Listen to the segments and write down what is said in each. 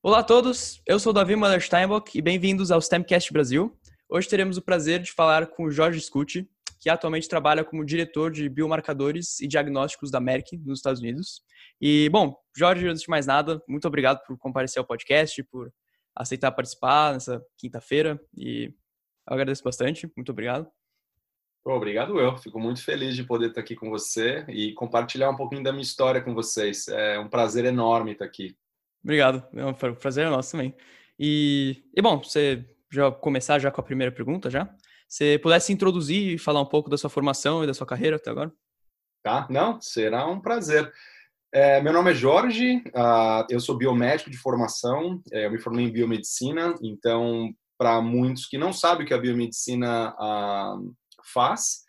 Olá a todos, eu sou Davi Muller Steinbock e bem-vindos ao STEMcast Brasil. Hoje teremos o prazer de falar com o Jorge Scuti, que atualmente trabalha como diretor de biomarcadores e diagnósticos da Merck nos Estados Unidos. E, bom, Jorge, antes de mais nada, muito obrigado por comparecer ao podcast, por aceitar participar nessa quinta-feira e eu agradeço bastante. Muito obrigado. Obrigado eu. Fico muito feliz de poder estar aqui com você e compartilhar um pouquinho da minha história com vocês. É um prazer enorme estar aqui. Obrigado. É um prazer é nosso também. E, e bom, você já começar já com a primeira pergunta já? Você pudesse introduzir e falar um pouco da sua formação e da sua carreira até agora? Tá, não, será um prazer. É, meu nome é Jorge, uh, eu sou biomédico de formação, é, eu me formei em biomedicina, então, para muitos que não sabem o que a biomedicina uh, faz,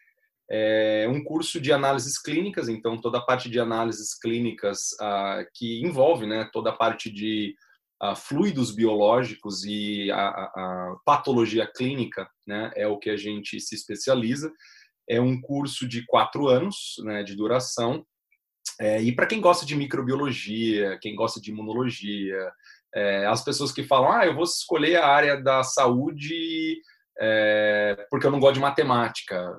é um curso de análises clínicas, então toda a parte de análises clínicas uh, que envolve né, toda a parte de uh, fluidos biológicos e a, a, a, patologia clínica né, é o que a gente se especializa. É um curso de quatro anos né, de duração. É, e para quem gosta de microbiologia, quem gosta de imunologia, é, as pessoas que falam, ah, eu vou escolher a área da saúde é, porque eu não gosto de matemática.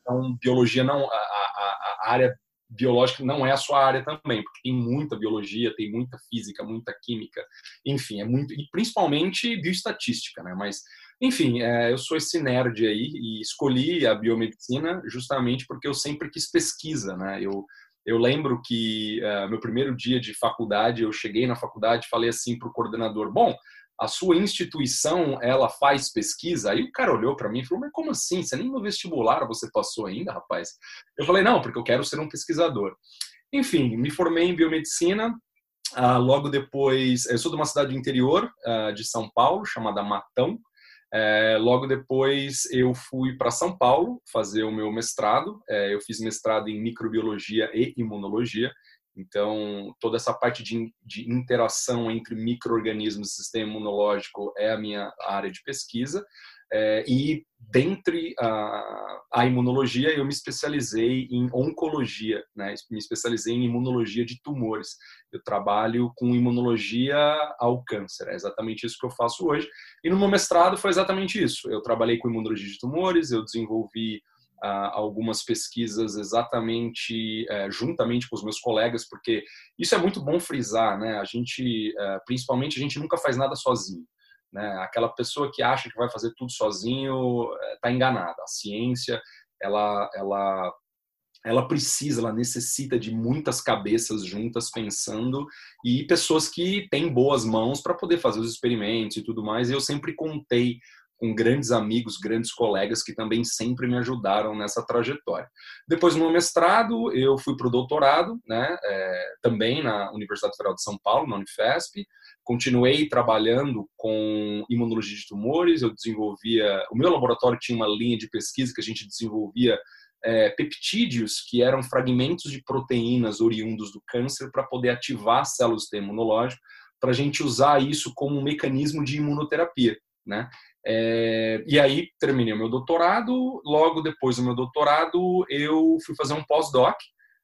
Então, biologia não, a, a, a, área biológica não é a sua área também, porque tem muita biologia, tem muita física, muita química, enfim, é muito e principalmente bioestatística, né? Mas enfim, é, eu sou esse nerd aí e escolhi a biomedicina justamente porque eu sempre quis pesquisa, né? Eu eu lembro que uh, meu primeiro dia de faculdade, eu cheguei na faculdade e falei assim para o coordenador: Bom, a sua instituição ela faz pesquisa? Aí o cara olhou para mim e falou: Mas como assim? Você nem no vestibular você passou ainda, rapaz? Eu falei: Não, porque eu quero ser um pesquisador. Enfim, me formei em biomedicina. Uh, logo depois, eu sou de uma cidade do interior uh, de São Paulo, chamada Matão. Uh, logo depois, eu fui para São Paulo fazer o meu mestrado. É, eu fiz mestrado em microbiologia e imunologia. Então, toda essa parte de, de interação entre micro-organismos e sistema imunológico é a minha área de pesquisa. É, e dentre a, a, imunologia, eu me especializei em oncologia, né? me especializei em imunologia de tumores. Eu trabalho com imunologia ao câncer, é exatamente isso que eu faço hoje. E no meu mestrado foi exatamente isso. Eu trabalhei com imunologia de tumores, eu desenvolvi algumas pesquisas exatamente é, juntamente com os meus colegas, porque isso é muito bom frisar, né? A gente, é, principalmente, a gente nunca faz nada sozinho. Né? Aquela pessoa que acha que vai fazer tudo sozinho está é, enganada. A ciência, ela, ela, ela precisa, ela necessita de muitas cabeças juntas pensando e pessoas que têm boas mãos para poder fazer os experimentos e tudo mais. E eu sempre contei com grandes amigos, grandes colegas que também sempre me ajudaram nessa trajetória. Depois, no mestrado, eu fui para o doutorado, né, é, também na Universidade Federal de São Paulo, na Unifesp. Continuei trabalhando com imunologia de tumores, eu desenvolvia. O meu laboratório tinha uma linha de pesquisa que a gente desenvolvia é, peptídeos, que eram fragmentos de proteínas oriundos do câncer, para poder ativar células do sistema imunológico, para a gente usar isso como um mecanismo de imunoterapia. Né? É, e aí terminei o meu doutorado. Logo depois do meu doutorado, eu fui fazer um pós-doc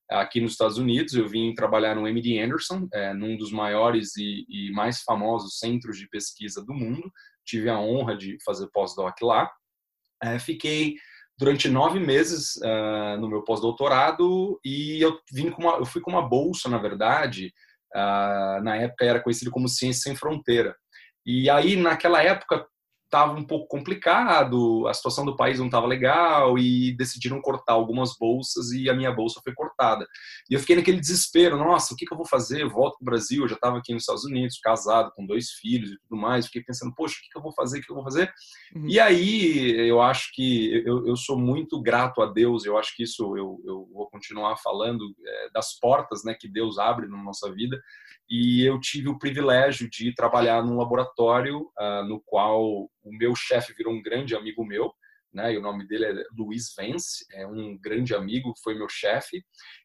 aqui nos Estados Unidos. Eu vim trabalhar no MD Anderson, é, num dos maiores e, e, mais famosos centros de pesquisa do mundo. Tive a honra de fazer pós-doc lá. É, fiquei durante nove meses uh, no meu pós-doutorado e eu vim com uma, eu fui com uma bolsa, na verdade. Uh, na época era conhecido como Ciência Sem Fronteira. E aí, naquela época, estava um pouco complicado, a situação do país não estava legal e decidiram cortar algumas bolsas e a minha bolsa foi cortada. E eu fiquei naquele desespero, nossa, o que, que eu vou fazer? Eu volto para o Brasil, eu já estava aqui nos Estados Unidos, casado, com dois filhos e tudo mais. Fiquei pensando, poxa, o que, que eu vou fazer? O que, que eu vou fazer? Uhum. E aí eu acho que eu, eu sou muito grato a Deus, eu acho que isso eu, eu vou continuar falando é, das portas né, que Deus abre na nossa vida. E eu tive o privilégio de trabalhar num laboratório uh, no qual o meu chefe virou um grande amigo meu, né? E o nome dele é Luiz Vence, é um grande amigo, foi meu chefe.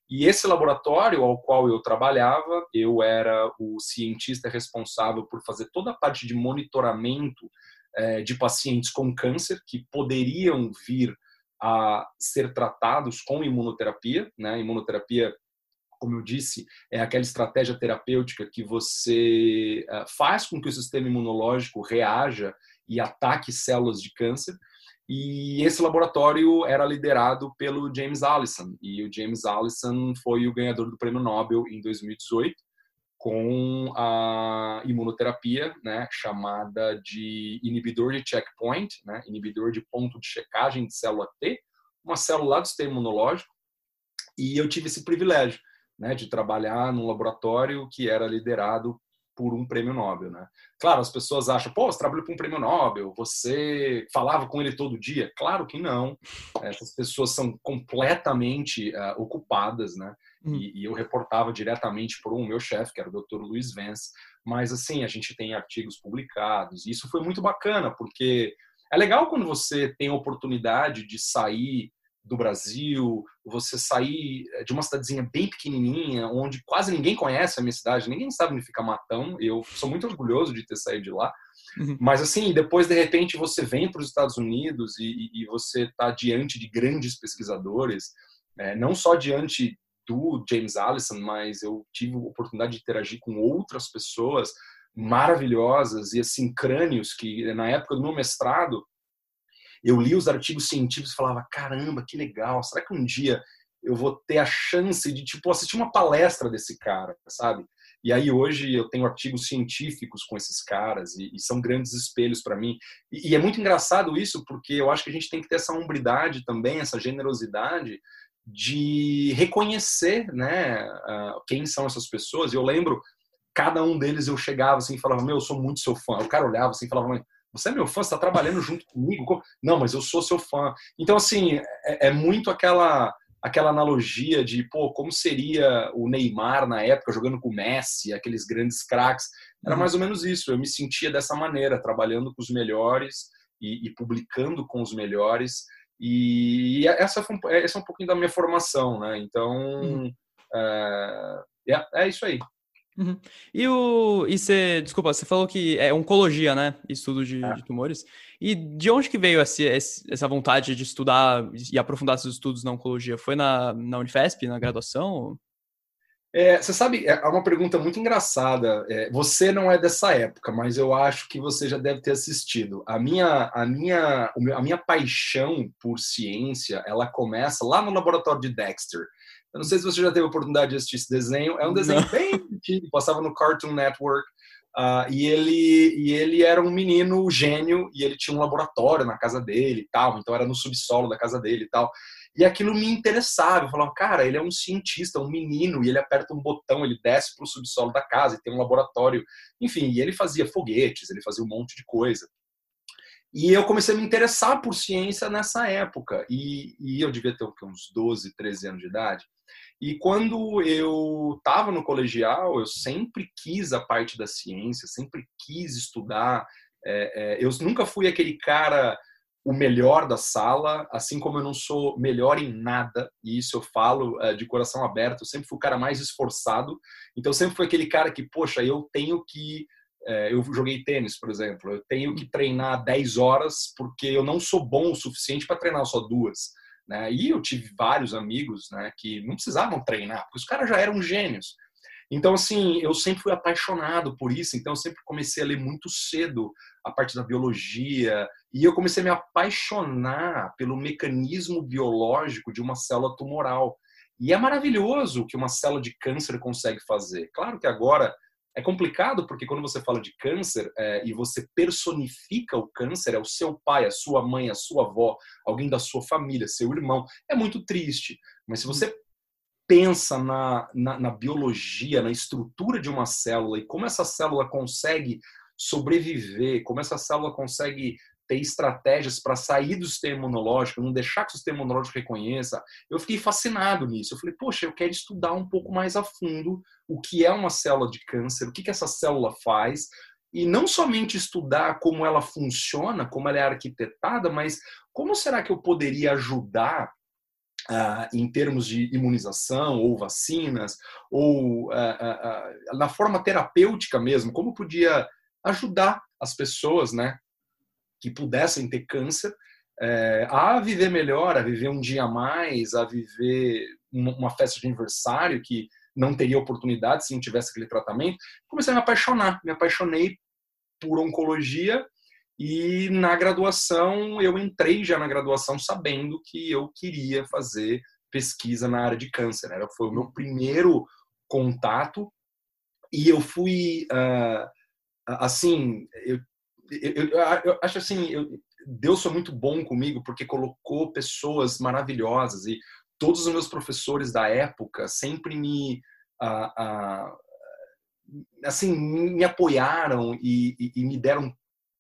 E esse laboratório ao qual eu trabalhava, eu era o cientista responsável por fazer toda a parte de monitoramento é, de pacientes com câncer que poderiam vir a ser tratados com imunoterapia, né? Imunoterapia como eu disse, é aquela estratégia terapêutica que você uh, faz com que o sistema imunológico reaja e ataque células de câncer. E esse laboratório era liderado pelo James Allison. E o James Allison foi o ganhador do prêmio Nobel em 2018 com a imunoterapia, né, chamada de inibidor de checkpoint, né, inibidor de ponto de checagem de célula T, uma célula do sistema imunológico. E eu tive esse privilégio, né, de trabalhar num laboratório que era liderado por um prêmio Nobel, né? Claro, as pessoas acham, pô, você trabalhou com um prêmio Nobel, você falava com ele todo dia? Claro que não. Essas pessoas são completamente uh, ocupadas, né? Uhum. E, e, eu reportava diretamente para o meu chefe, que era o Dr. Luiz Vance. Mas assim, a gente tem artigos publicados. E isso foi muito bacana, porque é legal quando você tem a oportunidade de sair do Brasil, você sair eh, de uma cidadezinha bem pequenininha, onde quase ninguém conhece a minha cidade, ninguém sabe onde fica Matão. Eu sou muito orgulhoso de ter saído de lá. Uhum. Mas assim, depois de repente você vem para os Estados Unidos e, e você está diante de grandes pesquisadores, é, não só diante do James Allison, mas eu tive a oportunidade de interagir com outras pessoas maravilhosas e assim crânios que na época do meu mestrado eu li os artigos científicos e falava, caramba, que legal, será que um dia eu vou ter a chance de, tipo, assistir uma palestra desse cara, sabe? E aí hoje eu tenho artigos científicos com esses caras e, e são grandes espelhos para mim. E, e, é muito engraçado isso, porque eu acho que a gente tem que ter essa hombridade também, essa generosidade de reconhecer, né, quem são essas pessoas. E eu lembro, cada um deles eu chegava assim e falava, meu, eu sou muito seu fã. O cara olhava assim e falava, você é meu fã, você está trabalhando junto comigo? Não, mas eu sou seu fã. Então, assim, é, é, muito aquela aquela analogia de, pô, como seria o Neymar na época jogando com o Messi, aqueles grandes craques. Era uhum. mais ou menos isso. Eu me sentia dessa maneira, trabalhando com os melhores e, e publicando com os melhores. E essa, foi, essa é um pouquinho da minha formação, né? Então, é, é, é isso aí. Uhum. E o. E você, desculpa, você falou que é oncologia, né? Estudo de, é. de tumores. E de onde que veio esse, essa vontade de estudar e aprofundar seus estudos na oncologia? Foi na, na Unifesp, na graduação? É, você sabe, é, é uma pergunta muito engraçada. É, você não é dessa época, mas eu acho que você já deve ter assistido. A minha, a minha, a minha paixão por ciência, ela começa lá no laboratório de Dexter. Eu não sei se você já teve a oportunidade de assistir esse desenho. É um desenho não. bem antigo, passava no Cartoon Network. Uh, e, ele, e ele era um menino gênio e ele tinha um laboratório na casa dele e tal. Então era no subsolo da casa dele e tal. E aquilo me interessava. Eu falava, cara, ele é um cientista, um menino, e ele aperta um botão, ele desce para o subsolo da casa e tem um laboratório. Enfim, e ele fazia foguetes, ele fazia um monte de coisa. E eu comecei a me interessar por ciência nessa época. E, e eu devia ter uns 12, 13 anos de idade. E quando eu estava no colegial, eu sempre quis a parte da ciência, sempre quis estudar. É, é, eu nunca fui aquele cara o melhor da sala, assim como eu não sou melhor em nada, e isso eu falo é, de coração aberto, eu sempre fui o cara mais esforçado, então sempre fui aquele cara que, poxa, eu tenho que eu joguei tênis, por exemplo. Eu tenho que treinar 10 horas porque eu não sou bom o suficiente para treinar só duas. Né? E eu tive vários amigos né, que não precisavam treinar, porque os caras já eram gênios. Então, assim, eu sempre fui apaixonado por isso, então eu sempre comecei a ler muito cedo a parte da biologia, e eu comecei a me apaixonar pelo mecanismo biológico de uma célula tumoral. E é maravilhoso o que uma célula de câncer consegue fazer. Claro que agora é complicado porque quando você fala de câncer é, e você personifica o câncer, é o seu pai, a sua mãe, a sua avó, alguém da sua família, seu irmão, é muito triste. Mas se você pensa na, na, na biologia, na estrutura de uma célula e como essa célula consegue sobreviver, como essa célula consegue ter estratégias para sair do sistema imunológico, não deixar que o sistema imunológico reconheça. Eu fiquei fascinado nisso. Eu falei, poxa, eu quero estudar um pouco mais a fundo o que é uma célula de câncer, o que, que essa célula faz, e não somente estudar como ela funciona, como ela é arquitetada, mas como será que eu poderia ajudar Uh, em termos de imunização ou vacinas, ou uh, uh, na forma terapêutica mesmo, como podia ajudar as pessoas né, que pudessem ter câncer é, a viver melhor, a viver um dia a mais, a viver uma, festa de aniversário que não teria oportunidade se não tivesse aquele tratamento. Comecei a me apaixonar, me apaixonei por oncologia e na graduação eu entrei já na graduação sabendo que eu queria fazer pesquisa na área de câncer. Era foi o meu primeiro contato e eu fui uh, assim eu, eu, eu, acho assim eu, Deus foi muito bom comigo porque colocou pessoas maravilhosas e todos os meus professores da época sempre me uh, uh, assim me apoiaram e, e, e me deram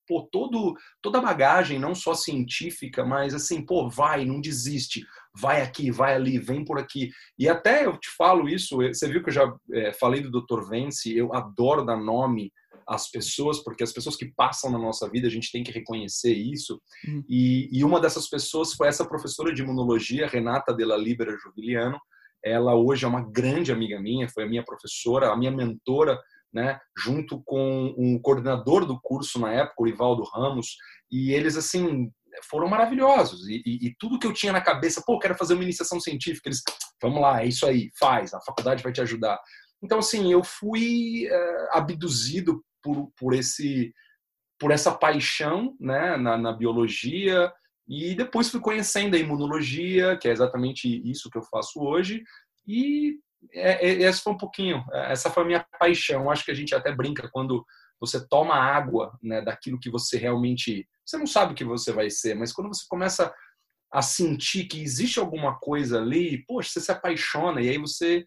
pô, todo, toda a bagagem, não só científica, mas assim, pô, vai, não desiste, vai aqui, vai ali, vem por aqui. E até eu te falo isso, você viu que eu já é, falei do Dr. Vence, eu adoro dar nome às pessoas, porque as pessoas que passam na nossa vida, a gente tem que reconhecer isso. Uhum. E, e, uma dessas pessoas foi essa professora de imunologia, Renata Della Libera Jubiliano. Ela hoje é uma grande amiga minha, foi a minha professora, a minha mentora né, junto com um coordenador do curso na época, o Rivaldo Ramos, e eles assim foram maravilhosos. E, e, e, tudo que eu tinha na cabeça, pô, quero fazer uma iniciação científica, eles, vamos lá, é isso aí, faz, a faculdade vai te ajudar. Então, assim, eu fui é, abduzido por, por esse por essa paixão né, na, na biologia e depois fui conhecendo a imunologia, que é exatamente isso que eu faço hoje, e é, é, esse foi um pouquinho, é, essa foi a minha paixão. Acho que a gente até brinca quando você toma água né, daquilo que você realmente. Você não sabe o que você vai ser, mas quando você começa a sentir que existe alguma coisa ali, poxa, você se apaixona e aí você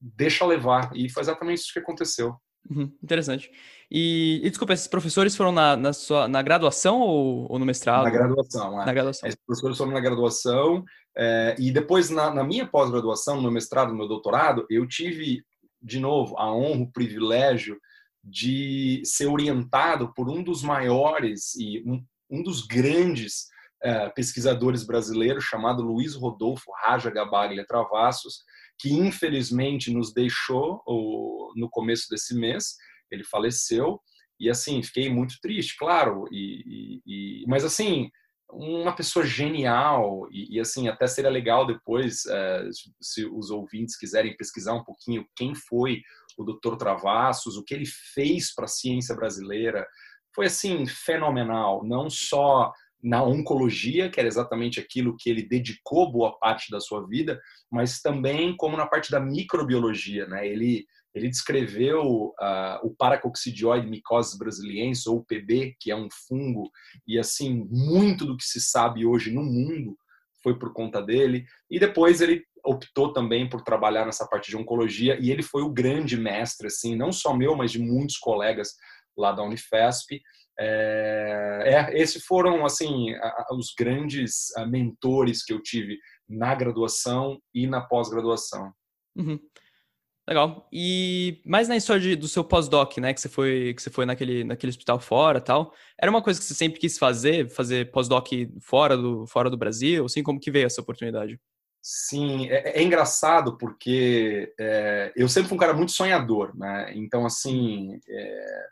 deixa levar. E foi exatamente isso que aconteceu. Uhum, interessante. E, e, desculpa, esses professores foram na, na, sua, na graduação ou, ou no mestrado? Na graduação, é. Na graduação. Esses professores foram na graduação é, e depois na, na minha pós-graduação, no mestrado, no meu doutorado, eu tive, de novo, a honra, o privilégio de ser orientado por um dos maiores e um, um dos grandes é, pesquisadores brasileiros, chamado Luiz Rodolfo Raja Gabaglia Travassos, que infelizmente nos deixou no começo desse mês. Ele faleceu e assim fiquei muito triste, claro. E, e, e mas assim uma pessoa genial e, e, assim até seria legal depois é, se os ouvintes quiserem pesquisar um pouquinho quem foi o Dr. Travassos, o que ele fez para a ciência brasileira, foi assim fenomenal. Não só na oncologia, que era exatamente aquilo que ele dedicou boa parte da sua vida, mas também como na parte da microbiologia, né? Ele ele descreveu uh, o paracoccidioide mycosis brasiliensis ou PB, que é um fungo, e assim muito do que se sabe hoje no mundo foi por conta dele. E depois ele optou também por trabalhar nessa parte de oncologia e ele foi o grande mestre, assim, não só meu, mas de muitos colegas lá da Unifesp. É, é, esses foram assim os grandes ah, mentores que eu tive na graduação e na pós-graduação. Uhum. Legal. E mais na história de, do seu pós-doc, né, que você foi que você foi naquele, naquele hospital fora, tal. Era uma coisa que você sempre quis fazer, fazer pós-doc fora do fora do Brasil, assim como que veio essa oportunidade? Sim, é, é engraçado porque é, eu sempre fui um cara muito sonhador, né? Então assim, é,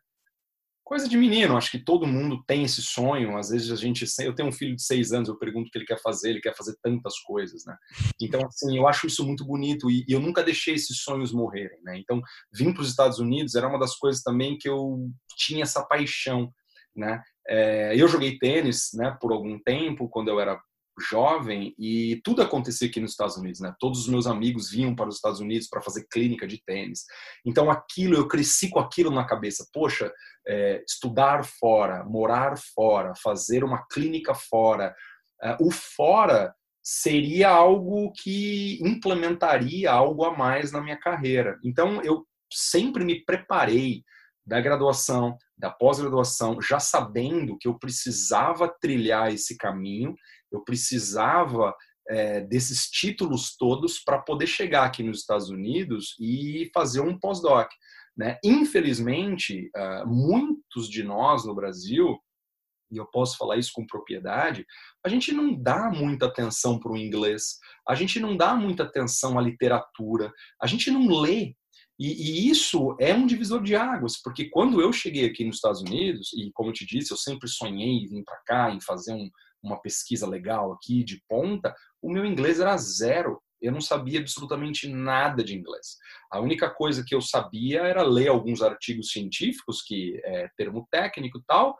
coisa de menino, acho que todo mundo tem esse sonho. Às vezes a gente, eu tenho um filho de seis anos, eu pergunto o que ele quer fazer, ele quer fazer tantas coisas, né? Então, assim, eu acho isso muito bonito e, eu nunca deixei esses sonhos morrerem, né? Então, vim para os Estados Unidos era uma das coisas também que eu tinha essa paixão, né? É, eu joguei tênis, né, por algum tempo quando eu era jovem e tudo acontecia aqui nos Estados Unidos, né? Todos os meus amigos vinham para os Estados Unidos para fazer clínica de tênis. Então aquilo, eu cresci com aquilo na cabeça. Poxa, é, estudar fora, morar fora, fazer uma clínica fora. É, o fora seria algo que implementaria algo a mais na minha carreira. Então eu sempre me preparei da graduação, da pós-graduação, já sabendo que eu precisava trilhar esse caminho eu precisava é, desses títulos todos para poder chegar aqui nos Estados Unidos e fazer um pós-doc. Né? Infelizmente, uh, muitos de nós no Brasil, e eu posso falar isso com propriedade, a gente não dá muita atenção para o inglês, a gente não dá muita atenção à literatura, a gente não lê. E, e, isso é um divisor de águas, porque quando eu cheguei aqui nos Estados Unidos, e como eu te disse, eu sempre sonhei em vir para cá, em fazer um, uma pesquisa legal aqui de ponta, o meu inglês era zero. eu não sabia absolutamente nada de inglês. A única coisa que eu sabia era ler alguns artigos científicos, que é termo técnico e tal,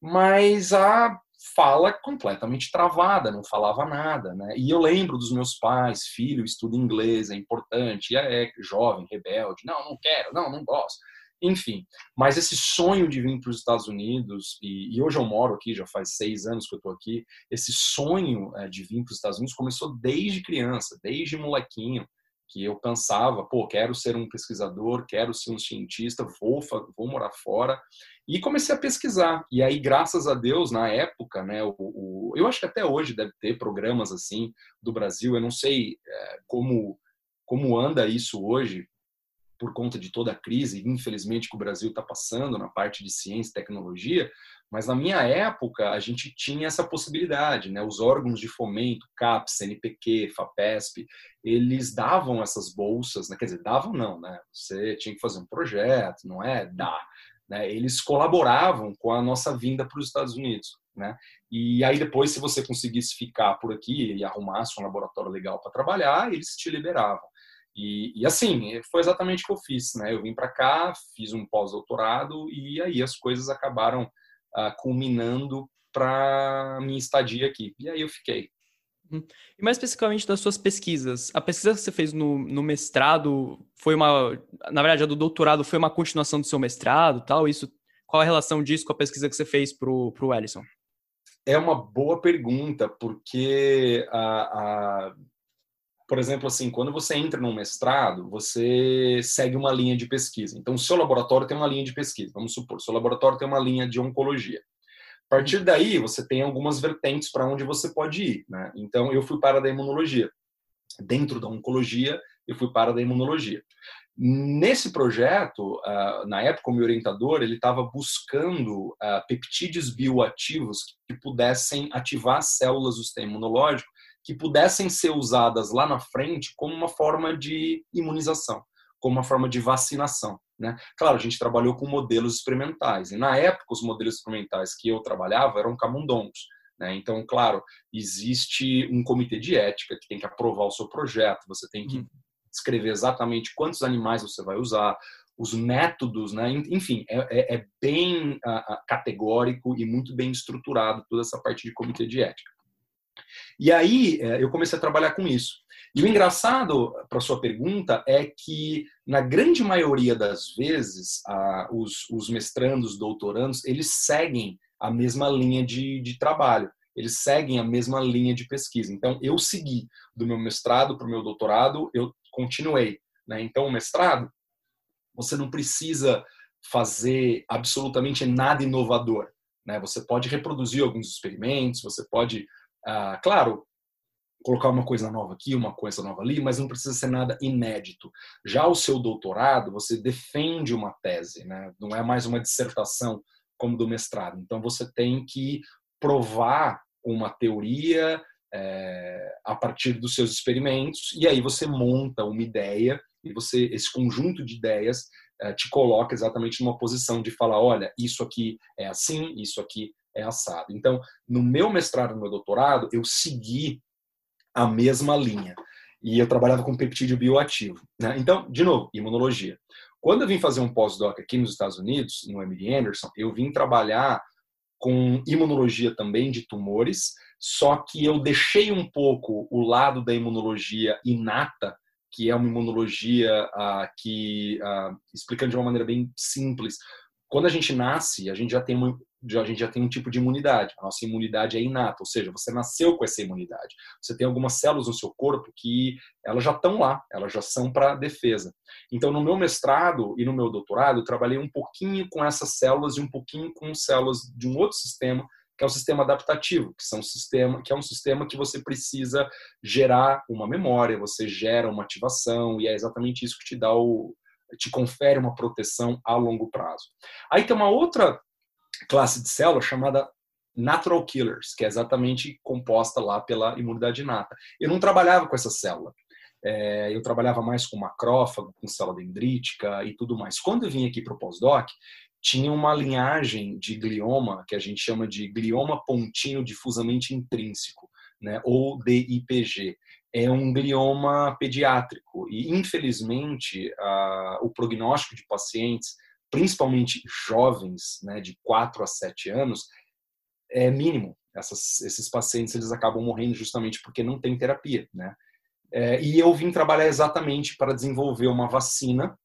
mas a fala completamente travada, não falava nada, né? E eu lembro dos meus pais, filho, estuda inglês, é importante, é jovem, rebelde, não, não quero, não, não gosto. Enfim, mas esse sonho de vir para os Estados Unidos, e, e, hoje eu moro aqui, já faz seis anos que eu estou aqui, esse sonho é, de vir para os Estados Unidos começou desde criança, desde molequinho, que eu pensava, pô, quero ser um pesquisador, quero ser um cientista, vou, vou morar fora. E comecei a pesquisar. E aí, graças a Deus, na época, né, o, o eu acho que até hoje deve ter programas assim do Brasil, eu não sei é, como, como anda isso hoje, por conta de toda a crise, infelizmente, que o Brasil está passando na parte de ciência e tecnologia, mas na minha época a gente tinha essa possibilidade, né? Os órgãos de fomento, CAPES, CNPq, FAPESP, eles davam essas bolsas, né? quer dizer, davam não, né? Você tinha que fazer um projeto, não é dar. Né? Eles colaboravam com a nossa vinda para os Estados Unidos. Né? E aí depois, se você conseguisse ficar por aqui e arrumasse um laboratório legal para trabalhar, eles te liberavam. E, e, assim, foi exatamente o que eu fiz, né? Eu vim para cá, fiz um pós-doutorado e aí as coisas acabaram uh, culminando para minha estadia aqui. E aí eu fiquei. Uhum. E mais especificamente das suas pesquisas, a pesquisa que você fez no, no, mestrado foi uma, na verdade, a do doutorado foi uma continuação do seu mestrado, tal? Isso, qual a relação disso com a pesquisa que você fez para o Ellison? É uma boa pergunta, porque a, a por exemplo, assim, quando você entra num mestrado, você segue uma linha de pesquisa. Então, o seu laboratório tem uma linha de pesquisa. Vamos supor, seu laboratório tem uma linha de oncologia. A partir daí, você tem algumas vertentes para onde você pode ir. Né? Então, eu fui para a da imunologia. Dentro da oncologia, eu fui para a da imunologia. Nesse projeto, na época, o meu orientador ele estava buscando peptídeos bioativos que pudessem ativar células do sistema imunológico que pudessem ser usadas lá na frente como uma forma de imunização, como uma forma de vacinação. Né? Claro, a gente trabalhou com modelos experimentais, e na época os modelos experimentais que eu trabalhava eram camundongos. Né? Então, claro, existe um comitê de ética que tem que aprovar o seu projeto, você tem que escrever exatamente quantos animais você vai usar, os métodos, né? enfim, é, é, é bem uh, categórico e muito bem estruturado toda essa parte de comitê de ética. E aí é, eu comecei a trabalhar com isso. E o engraçado, para sua pergunta, é que na grande maioria das vezes os, os mestrandos, doutorandos, eles seguem a mesma linha de, de trabalho eles seguem a mesma linha de pesquisa. Então, eu segui do meu mestrado para o meu doutorado, eu continuei. Né? Então, o mestrado, você não precisa fazer absolutamente nada inovador. Né? Você pode reproduzir alguns experimentos, você pode ah, claro, colocar uma coisa nova aqui, uma coisa nova ali, mas não precisa ser nada inédito. Já o seu doutorado, você defende uma tese, né? não é mais uma dissertação como do mestrado. Então você tem que provar uma teoria é, a partir dos seus experimentos e aí você monta uma ideia e você esse conjunto de ideias é, te coloca exatamente numa posição de falar, olha, isso aqui é assim, isso aqui é assado. Então, no meu mestrado, no meu doutorado, eu segui a mesma linha. E eu trabalhava com peptídeo bioativo. Né? Então, de novo, imunologia. Quando eu vim fazer um pós-doc aqui nos Estados Unidos, no MD Anderson, eu vim trabalhar com imunologia também de tumores, só que eu deixei um pouco o lado da imunologia inata, que é uma imunologia ah, que, ah, explicando de uma maneira bem simples, quando a gente nasce, a gente já tem uma, a gente já tem um tipo de imunidade. A nossa imunidade é inata, ou seja, você nasceu com essa imunidade. Você tem algumas células no seu corpo que elas já estão lá, elas já são para defesa. Então, no meu mestrado e no meu doutorado, eu trabalhei um pouquinho com essas células e um pouquinho com células de um outro sistema, que é o sistema adaptativo, que, são sistema, que é um sistema que você precisa gerar uma memória, você gera uma ativação, e é exatamente isso que te dá o, te confere uma proteção a longo prazo. Aí tem uma outra classe de células chamada natural killers, que é exatamente composta lá pela imunidade inata. Eu não trabalhava com essa célula. É, eu trabalhava mais com macrófago, com célula dendrítica e tudo mais. Quando eu vim aqui para o pós-doc, tinha uma linhagem de glioma que a gente chama de glioma pontinho difusamente intrínseco, né, ou DIPG. é um glioma pediátrico e infelizmente o prognóstico de pacientes, principalmente jovens, né, de 4 a 7 anos, é mínimo. Essas, esses pacientes eles acabam morrendo justamente porque não tem terapia, né? É, e eu vim trabalhar exatamente para desenvolver uma vacina,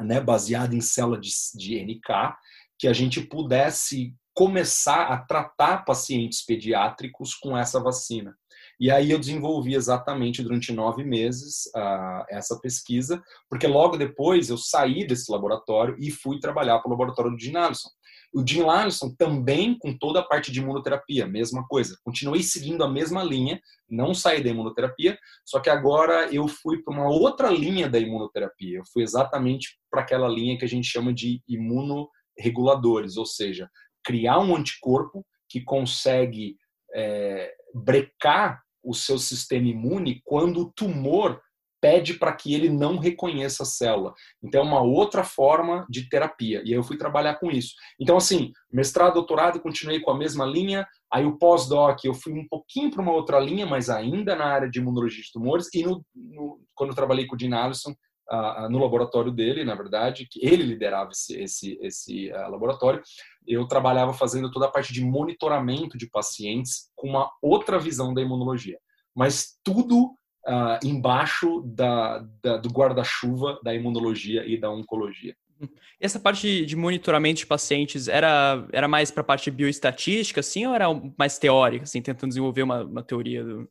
né, baseada em célula de, de NK, que a gente pudesse começar a tratar pacientes pediátricos com essa vacina. E aí eu desenvolvi exatamente durante nove meses uh, essa pesquisa, porque logo depois eu saí desse laboratório e fui trabalhar para o laboratório do Jim Allison. O Jim Allison também com toda a parte de imunoterapia, mesma coisa. Continuei seguindo a mesma linha, não saí da imunoterapia, só que agora eu fui para uma outra linha da imunoterapia. Eu fui exatamente para aquela linha que a gente chama de imunoreguladores, ou seja, criar um anticorpo que consegue é, brecar o seu sistema imune quando o tumor pede para que ele não reconheça a célula. Então, é uma outra forma de terapia. E aí eu fui trabalhar com isso. Então, assim, mestrado, doutorado, continuei com a mesma linha. Aí o pós-doc, eu fui um pouquinho para uma outra linha, mas ainda na área de imunologia de tumores. E no, no, quando eu trabalhei com o Dean Allison, no laboratório dele, na verdade, que ele liderava esse, esse, esse uh, laboratório, eu trabalhava fazendo toda a parte de monitoramento de pacientes com uma outra visão da imunologia. Mas tudo uh, embaixo da, da do guarda-chuva da imunologia e da oncologia. Essa parte de monitoramento de pacientes era, era mais para a parte bioestatística, assim, ou era mais teórica, assim, tentando desenvolver uma, uma teoria do,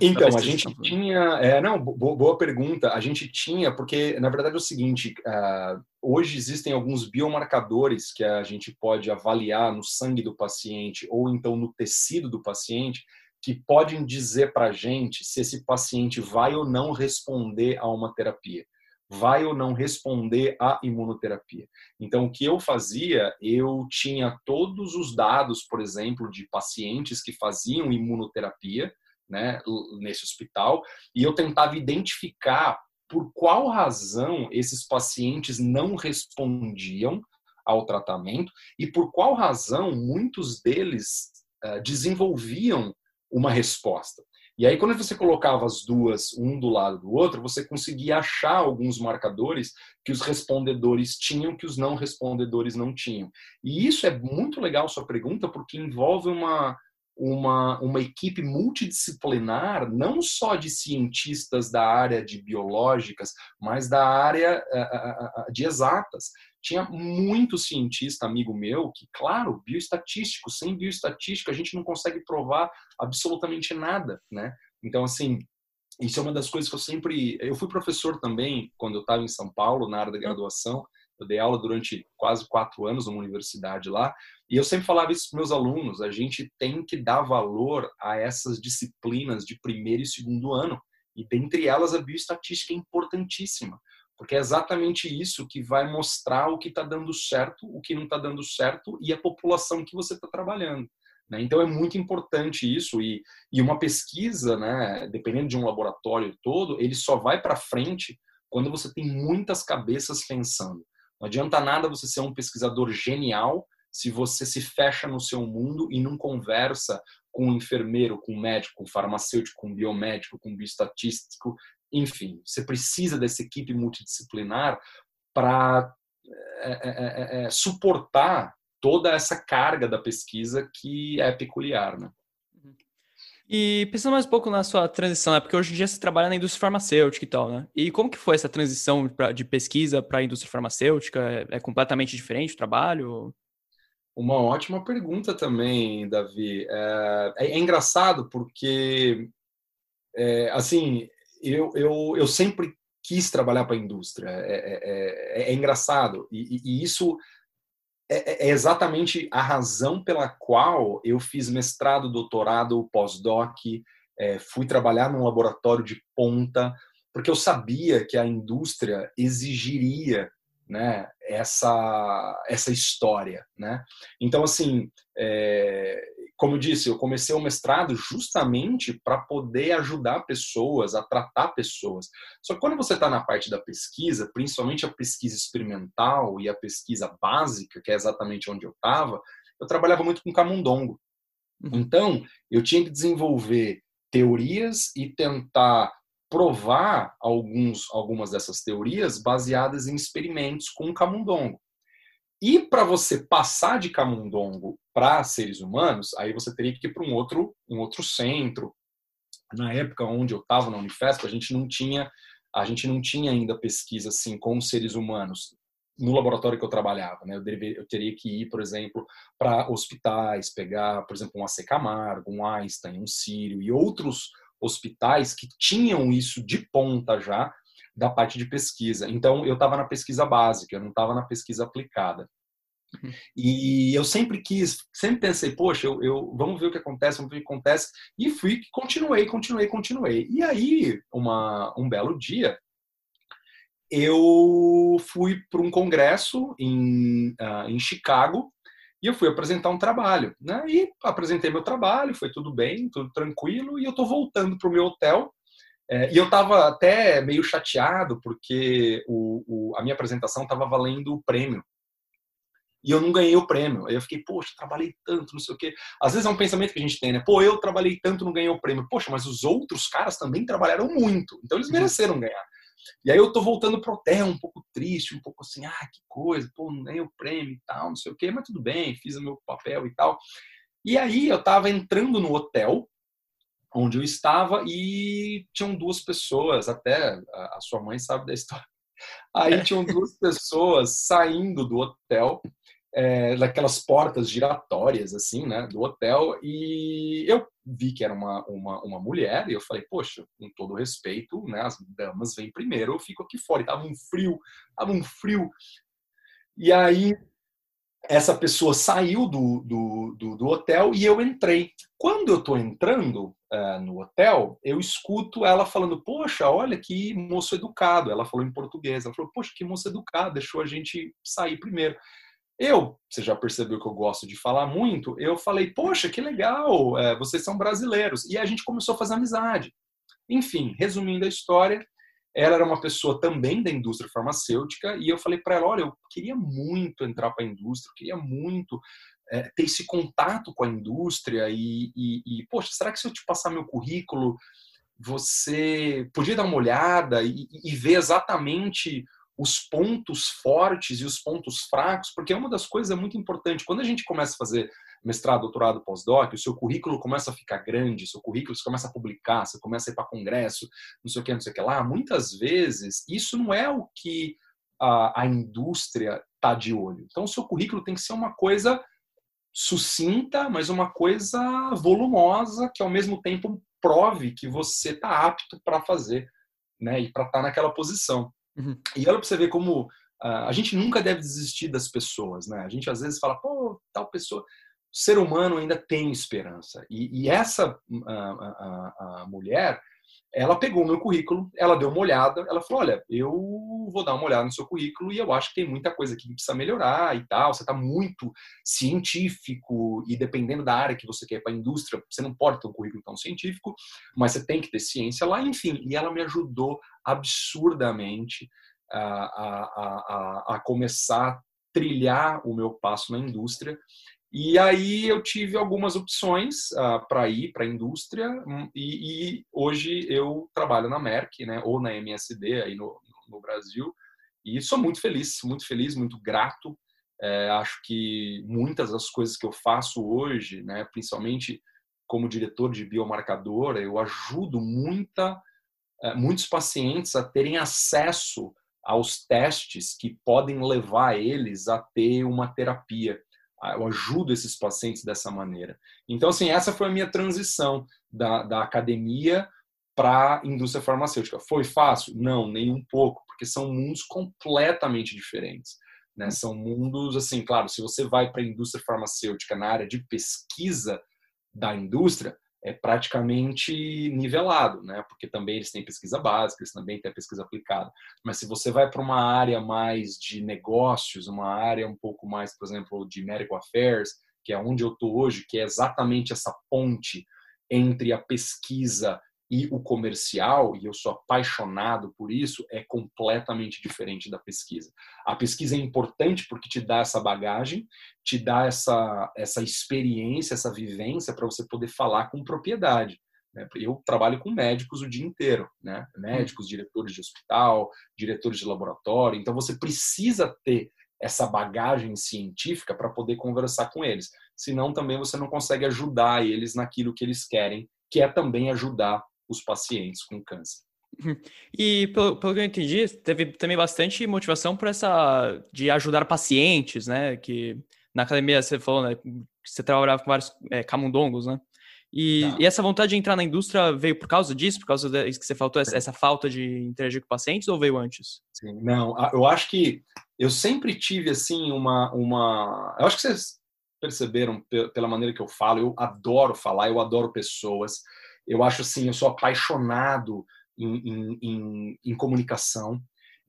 então, a gente tinha. É, não, boa pergunta. A gente tinha, porque, na verdade, é o seguinte: uh, hoje existem alguns biomarcadores que a gente pode avaliar no sangue do paciente ou então no tecido do paciente que podem dizer para a gente se esse paciente vai ou não responder a uma terapia, vai ou não responder à imunoterapia. Então, o que eu fazia, eu tinha todos os dados, por exemplo, de pacientes que faziam imunoterapia, né, nesse hospital, e eu tentava identificar por qual razão esses pacientes não respondiam ao tratamento e por qual razão muitos deles uh, desenvolviam uma resposta. E aí, quando você colocava as duas, um do lado do outro, você conseguia achar alguns marcadores que os respondedores tinham, que os não respondedores não tinham. E isso é muito legal, sua pergunta, porque envolve uma, uma, uma equipe multidisciplinar, não só de cientistas da área de biológicas, mas da área uh, uh, de exatas. Tinha muito cientista amigo meu que, claro, bioestatístico, sem bioestatística a gente não consegue provar absolutamente nada, né? Então, assim, isso é uma das coisas que eu sempre. Eu fui professor também quando eu estava em São Paulo, na área da graduação. Eu dei aula durante quase quatro anos numa universidade lá. E eu sempre falava isso para meus alunos: a gente tem que dar valor a essas disciplinas de primeiro e segundo ano. E dentre elas, a bioestatística é importantíssima, porque é exatamente isso que vai mostrar o que está dando certo, o que não está dando certo e a população que você está trabalhando. Né? Então é muito importante isso e, e uma pesquisa, né, dependendo de um laboratório todo, ele só vai para frente quando você tem muitas cabeças pensando. Não adianta nada você ser um pesquisador genial se você se fecha no seu mundo e não conversa com um enfermeiro, com um médico, com um farmacêutico, com um biomédico, com um bioestatístico, enfim, você precisa dessa equipe multidisciplinar para é, é, é, é, suportar toda essa carga da pesquisa que é peculiar, né? E pensando mais um pouco na sua transição, né? porque hoje em dia você trabalha na indústria farmacêutica e tal, né? E como que foi essa transição pra, de pesquisa para a indústria farmacêutica? É, é, completamente diferente o trabalho? Uma ótima pergunta também, Davi. É, é, é engraçado porque, é, assim, eu, eu, eu sempre quis trabalhar para a indústria. É, é, é engraçado. E, e, isso é, é, é, exatamente a razão pela qual eu fiz mestrado, doutorado, pós-doc, é, fui trabalhar num laboratório de ponta, porque eu sabia que a indústria exigiria né, essa, essa história. Né? Então, assim, é, como eu disse, eu comecei o mestrado justamente para poder ajudar pessoas, a tratar pessoas. Só que quando você está na parte da pesquisa, principalmente a pesquisa experimental e a pesquisa básica, que é exatamente onde eu estava, eu trabalhava muito com camundongo. Uhum. Então, eu tinha que desenvolver teorias e tentar provar alguns, algumas dessas teorias baseadas em experimentos com camundongo. E para você passar de camundongo para seres humanos, aí você teria que ir para um outro, um outro centro. Na época onde eu estava na Unifesp, a gente não tinha a gente não tinha ainda pesquisa assim com seres humanos no laboratório que eu trabalhava, né? Eu, eu teria que ir, por exemplo, para hospitais, pegar, por exemplo, um AC Camargo, um Einstein, um Sírio e outros hospitais que tinham isso de ponta já da parte de pesquisa. Então, eu estava na pesquisa básica, eu não estava na pesquisa aplicada. Uhum. E eu sempre quis, sempre pensei, poxa, eu, eu, vamos ver o que acontece, vamos ver o que acontece. E fui, continuei, continuei, continuei. E aí, uma, um belo dia, eu fui para um congresso em, uh, em Chicago e eu fui apresentar um trabalho. Né? E apresentei meu trabalho, foi tudo bem, tudo tranquilo, e eu estou voltando para o meu hotel. É, e eu estava até meio chateado porque o, o, a minha apresentação estava valendo o prêmio e eu não ganhei o prêmio. Aí eu fiquei, poxa, trabalhei tanto, não sei o quê. Às vezes é um pensamento que a gente tem, né? Pô, eu trabalhei tanto, não ganhei o prêmio. Poxa, mas os outros caras também trabalharam muito, então eles uhum. mereceram ganhar. E aí eu tô voltando pro hotel um pouco triste, um pouco assim, ah, que coisa, pô, não ganhei o prêmio e tal, não sei o quê, mas tudo bem, fiz o meu papel e tal. E aí eu tava entrando no hotel onde eu estava e tinham duas pessoas, até a sua mãe sabe da história. Aí tinham duas pessoas saindo do hotel é, daquelas portas giratórias, assim, né, do hotel, e eu vi que era uma, uma, uma mulher, e eu falei, poxa, com todo respeito, né, as damas vêm primeiro, eu fico aqui fora, e tava um frio, tava um frio, e aí essa pessoa saiu do, do, do, do hotel e eu entrei. Quando eu tô entrando uh, no hotel, eu escuto ela falando, poxa, olha que moço educado, ela falou em português, ela falou, poxa, que moço educado, deixou a gente sair primeiro. Eu, você já percebeu que eu gosto de falar muito, eu falei, poxa, que legal, é, vocês são brasileiros. E a gente começou a fazer amizade. Enfim, resumindo a história, ela era uma pessoa também da indústria farmacêutica e eu falei para ela, olha, eu queria muito entrar para a indústria, queria muito é, ter esse contato com a indústria e, e, e, poxa, será que se eu te passar meu currículo, você podia dar uma olhada e, e ver exatamente os pontos fortes e os pontos fracos, porque é uma das coisas muito importantes. Quando a gente começa a fazer mestrado, doutorado, pós-doc, o seu currículo começa a ficar grande, seu currículo você começa a publicar, você começa a ir para congresso, não sei o que, não sei o que lá. Muitas vezes, isso não é o que a, a indústria está de olho. Então, o seu currículo tem que ser uma coisa sucinta, mas uma coisa volumosa, que ao mesmo tempo prove que você está apto para fazer, né, e para estar tá naquela posição. Uhum. E olha para você ver como uh, a gente nunca deve desistir das pessoas, né? A gente às vezes fala, pô, tal pessoa. O ser humano ainda tem esperança. E, e essa uh, uh, mulher, ela pegou o meu currículo, ela deu uma olhada, ela falou: Olha, eu vou dar uma olhada no seu currículo e eu acho que tem muita coisa aqui que precisa melhorar e tal. Você está muito científico e dependendo da área que você quer para a indústria, você não pode ter um currículo tão científico, mas você tem que ter ciência lá, enfim. E ela me ajudou absurdamente a, a, a, a começar a trilhar o meu passo na indústria. E aí eu tive algumas opções uh, ah, para ir para a indústria hum, e, e, hoje eu trabalho na Merck, né, ou na MSD aí no, no Brasil e sou muito feliz, muito feliz, muito grato. É, acho que muitas das coisas que eu faço hoje, né, principalmente como diretor de biomarcador, eu ajudo muita, é, muitos pacientes a terem acesso aos testes que podem levar eles a ter uma terapia eu ajudo esses pacientes dessa maneira. Então, assim, essa foi a minha transição da, da academia para a indústria farmacêutica. Foi fácil? Não, nem um pouco, porque são mundos completamente diferentes. Né? São mundos, assim, claro, se você vai para a indústria farmacêutica na área de pesquisa da indústria, é praticamente nivelado, né? Porque também eles têm pesquisa básica, eles também têm pesquisa aplicada. Mas se você vai para uma área mais de negócios, uma área um pouco mais, por exemplo, de medical affairs, que é onde eu estou hoje, que é exatamente essa ponte entre a pesquisa e o comercial, e eu sou apaixonado por isso, é completamente diferente da pesquisa. A pesquisa é importante porque te dá essa bagagem, te dá essa, essa experiência, essa vivência para você poder falar com propriedade. Né? Eu trabalho com médicos o dia inteiro, né? médicos, diretores de hospital, diretores de laboratório. Então você precisa ter essa bagagem científica para poder conversar com eles. Senão também você não consegue ajudar eles naquilo que eles querem, que é também ajudar os pacientes com câncer. E pelo, pelo, que eu entendi, teve também bastante motivação por essa de ajudar pacientes, né? Que na academia você falou, né? Você trabalhava com vários é, camundongos, né? E, tá. e, essa vontade de entrar na indústria veio por causa disso, por causa disso que você faltou, essa, essa, falta de interagir com pacientes, ou veio antes? Sim, não, eu acho que eu sempre tive assim uma, uma, eu acho que vocês perceberam pela maneira que eu falo, eu adoro falar, eu adoro pessoas, eu acho assim, eu sou apaixonado em, em, em, comunicação.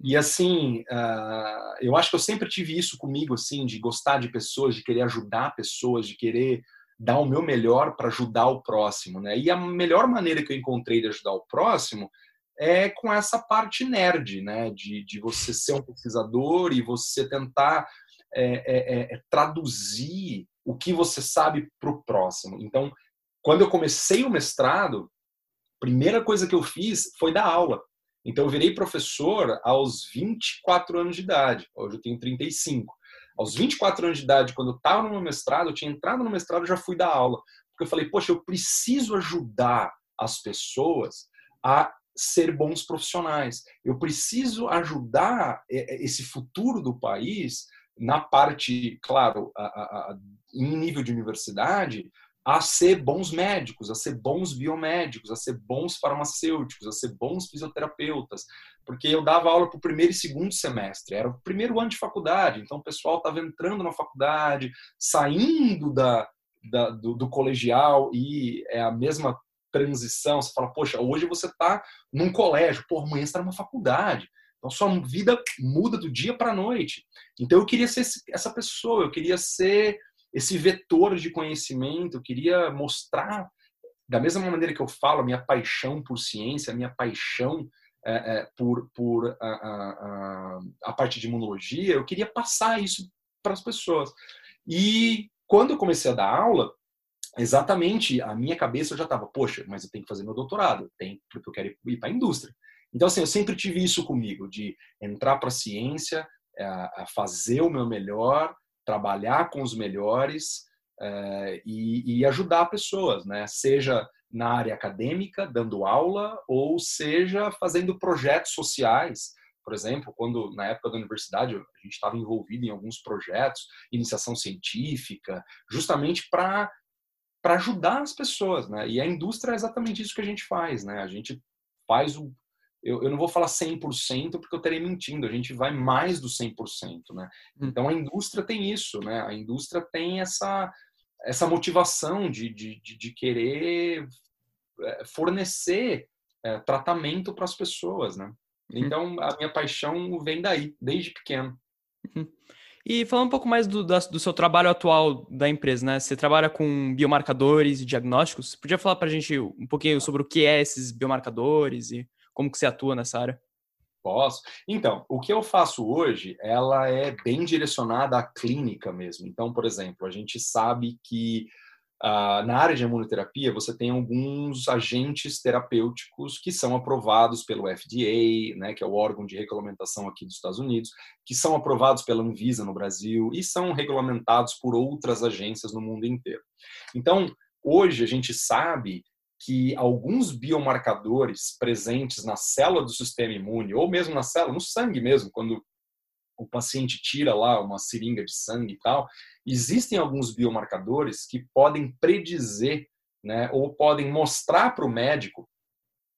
E assim, uh, eu acho que eu sempre tive isso comigo, assim, de gostar de pessoas, de querer ajudar pessoas, de querer dar o meu melhor para ajudar o próximo, né? E a melhor maneira que eu encontrei de ajudar o próximo é com essa parte nerd, né? De, de você ser um pesquisador e você tentar é, é, é traduzir o que você sabe para o próximo. Então, quando eu comecei o mestrado, primeira coisa que eu fiz foi dar aula. Então, eu virei professor aos 24 anos de idade. Hoje eu tenho 35. Aos 24 anos de idade, quando eu estava no meu mestrado, eu tinha entrado no mestrado, já fui dar aula. Porque eu falei, poxa, eu preciso ajudar as pessoas a ser bons profissionais. Eu preciso ajudar esse futuro do país na parte, claro, a, a, a, em nível de universidade, a ser bons médicos, a ser bons biomédicos, a ser bons farmacêuticos, a ser bons fisioterapeutas, porque eu dava aula para o primeiro e segundo semestre, era o primeiro ano de faculdade, então o pessoal estava entrando na faculdade, saindo da, da do, do, colegial e é a mesma transição. Você fala, poxa, hoje você está num colégio, pô, amanhã você está numa faculdade. Então sua vida muda do dia para a noite. Então eu queria ser essa pessoa, eu queria ser esse vetor de conhecimento, eu queria mostrar, da mesma maneira que eu falo, a minha paixão por ciência, a minha paixão é, é, por, por a, a, a, parte de imunologia, eu queria passar isso para as pessoas. E quando eu comecei a dar aula, exatamente a minha cabeça já estava, poxa, mas eu tenho que fazer meu doutorado, tenho, porque eu quero ir para a indústria. Então, assim, eu sempre tive isso comigo, de entrar para a ciência, fazer o meu melhor, trabalhar com os melhores é, e, e, ajudar pessoas, né? Seja na área acadêmica, dando aula, ou seja fazendo projetos sociais. Por exemplo, quando na época da universidade a gente estava envolvido em alguns projetos, iniciação científica, justamente para para ajudar as pessoas, né? E a indústria é exatamente isso que a gente faz, né? A gente faz o eu, eu não vou falar 100% porque eu estarei mentindo, a gente vai mais do 100%, né? Hum. Então a indústria tem isso, né? A indústria tem essa, essa motivação de, de, de querer é, fornecer é, tratamento para as pessoas, né? Uhum. Então a minha paixão vem daí, desde pequeno. Uhum. E falando um pouco mais do, do seu trabalho atual da empresa, né? Você trabalha com biomarcadores e diagnósticos. Podia falar para a gente um pouquinho sobre o que é esses biomarcadores e como que você atua nessa área? Posso. Então, o que eu faço hoje, ela é bem direcionada à clínica mesmo. Então, por exemplo, a gente sabe que uh, na área de imunoterapia você tem alguns agentes terapêuticos que são aprovados pelo FDA, né, que é o órgão de regulamentação aqui dos Estados Unidos, que são aprovados pela Anvisa no Brasil e são regulamentados por outras agências no mundo inteiro. Então, hoje a gente sabe que alguns biomarcadores presentes na célula do sistema imune, ou mesmo na célula, no sangue mesmo, quando o paciente tira lá uma seringa de sangue e tal, existem alguns biomarcadores que podem predizer, né, ou podem mostrar para o médico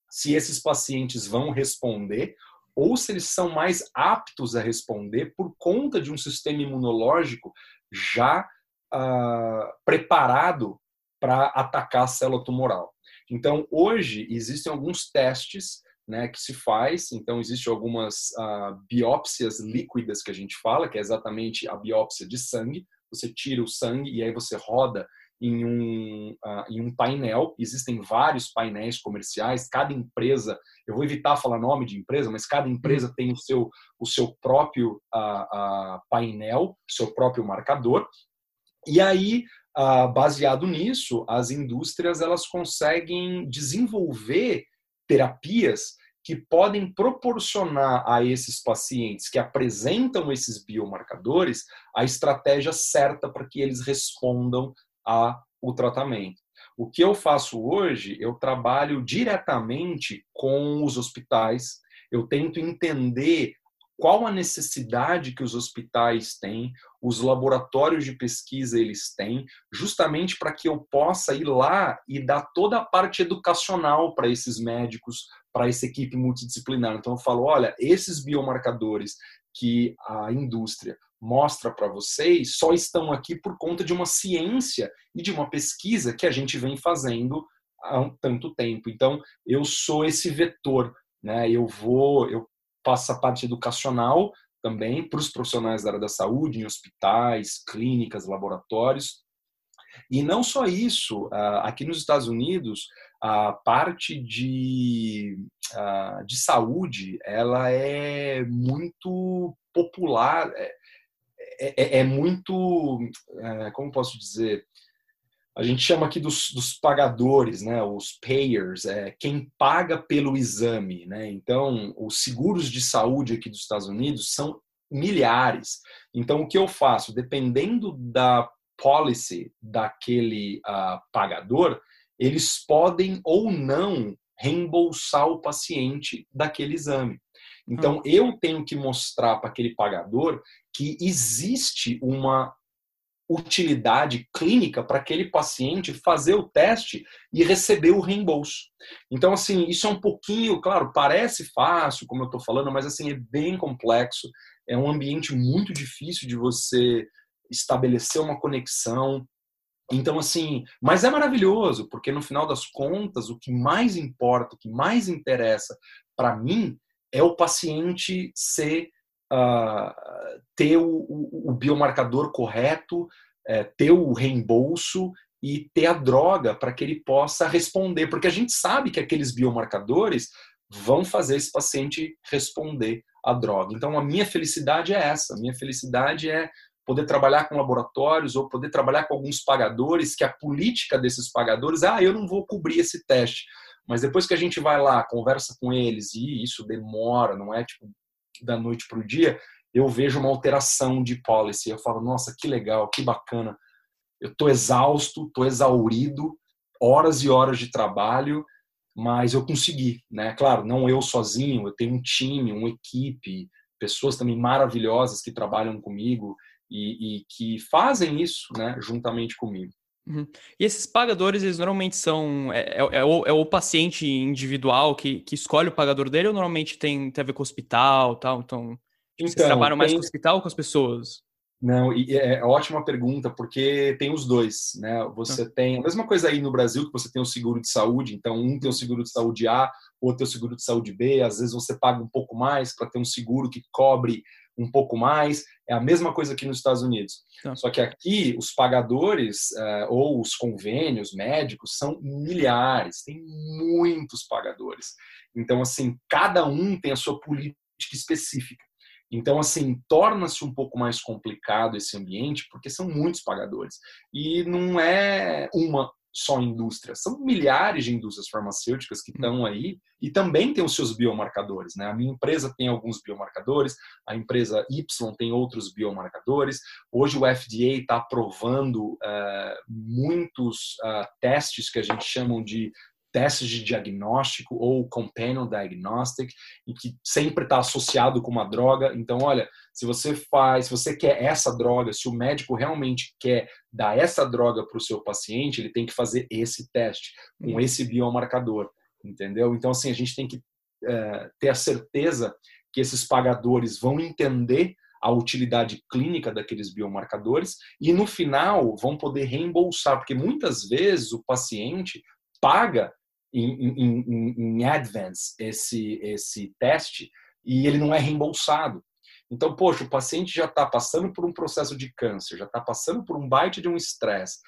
se esses pacientes vão responder ou se eles são mais aptos a responder por conta de um sistema imunológico já uh, preparado para atacar a célula tumoral. Então, hoje, existem alguns testes né, que se faz. Então, existem algumas uh, biópsias líquidas que a gente fala, que é exatamente a biópsia de sangue. Você tira o sangue e aí você roda em um, uh, em um painel. Existem vários painéis comerciais. Cada empresa, eu vou evitar falar nome de empresa, mas cada empresa tem o seu, o seu próprio uh, painel, seu próprio marcador. E aí ah, baseado nisso, as indústrias elas conseguem desenvolver terapias que podem proporcionar a esses pacientes que apresentam esses biomarcadores a estratégia certa para que eles respondam ao tratamento. O que eu faço hoje, eu trabalho diretamente com os hospitais, eu tento entender qual a necessidade que os hospitais têm, os laboratórios de pesquisa eles têm, justamente para que eu possa ir lá e dar toda a parte educacional para esses médicos, para essa equipe multidisciplinar. Então eu falo, olha, esses biomarcadores que a indústria mostra para vocês só estão aqui por conta de uma ciência e de uma pesquisa que a gente vem fazendo há um tanto tempo. Então eu sou esse vetor, né? Eu vou, eu passa a parte educacional também para os profissionais da área da saúde, em hospitais, clínicas, laboratórios. E não só isso, ah, aqui nos Estados Unidos, a parte de, ah, de saúde ela é muito popular, é, é, é muito, é, como posso dizer, a gente chama aqui dos, dos, pagadores, né, os payers, é, quem paga pelo exame. Né? Então, os seguros de saúde aqui dos Estados Unidos são milhares. Então, o que eu faço? Dependendo da policy daquele uh, pagador, eles podem ou não reembolsar o paciente daquele exame. Então, hum. eu tenho que mostrar para aquele pagador que existe uma utilidade clínica para aquele paciente fazer o teste e receber o reembolso. Então, assim, isso é um pouquinho, claro, parece fácil, como eu estou falando, mas assim, é bem complexo. É um ambiente muito difícil de você estabelecer uma conexão. Então, assim, mas é maravilhoso, porque no final das contas, o que mais importa, o que mais interessa para mim é o paciente ser uh, ter o, o, o, biomarcador correto, é, ter o reembolso e ter a droga para que ele possa responder, porque a gente sabe que aqueles biomarcadores vão fazer esse paciente responder à droga. Então, a minha felicidade é essa. A minha felicidade é poder trabalhar com laboratórios ou poder trabalhar com alguns pagadores que a política desses pagadores, ah, eu não vou cobrir esse teste. Mas depois que a gente vai lá, conversa com eles e isso demora, não é tipo da noite para o dia, eu vejo uma alteração de policy. Eu falo, nossa, que legal, que bacana. Eu estou exausto, estou exaurido, horas e horas de trabalho, mas eu consegui, né? Claro, não eu sozinho, eu tenho um time, uma equipe, pessoas também maravilhosas que trabalham comigo e, e que fazem isso, né, juntamente comigo. Uhum. E esses pagadores, eles normalmente são. É, é, é, o, é, o, paciente individual que, que escolhe o pagador dele ou normalmente tem, tem a ver com o hospital tal? Então, tipo, então vocês trabalham mais com o hospital ou com as pessoas? Não, e é, é ótima pergunta, porque tem os dois, né? Você ah. tem a mesma coisa aí no Brasil, que você tem o seguro de saúde, então um tem o seguro de saúde A, outro tem o seguro de saúde B, às vezes você paga um pouco mais para ter um seguro que cobre um pouco mais. É a mesma coisa aqui nos Estados Unidos. Tá. Só que aqui os pagadores uh, ou os convênios médicos são milhares, tem muitos pagadores. Então, assim, cada um tem a sua política específica. Então, assim, torna-se um pouco mais complicado esse ambiente, porque são muitos pagadores. E não é uma só indústria, são milhares de indústrias farmacêuticas que estão aí e também tem os seus biomarcadores. Né? A minha empresa tem alguns biomarcadores, a empresa Y tem outros biomarcadores. Hoje o FDA está aprovando uh, muitos uh, testes que a gente chama de testes de diagnóstico ou companion diagnostic, e que sempre está associado com uma droga. Então, olha, se você faz, se você quer essa droga, se o médico realmente quer dar essa droga para o seu paciente, ele tem que fazer esse teste com esse biomarcador, entendeu? Então, assim, a gente tem que é, ter a certeza que esses pagadores vão entender a utilidade clínica daqueles biomarcadores e no final vão poder reembolsar, porque muitas vezes o paciente paga em, em, em advance esse, esse teste e ele não é reembolsado. Então, poxa, o paciente já está passando por um processo de câncer, já está passando por um baita de um estresse,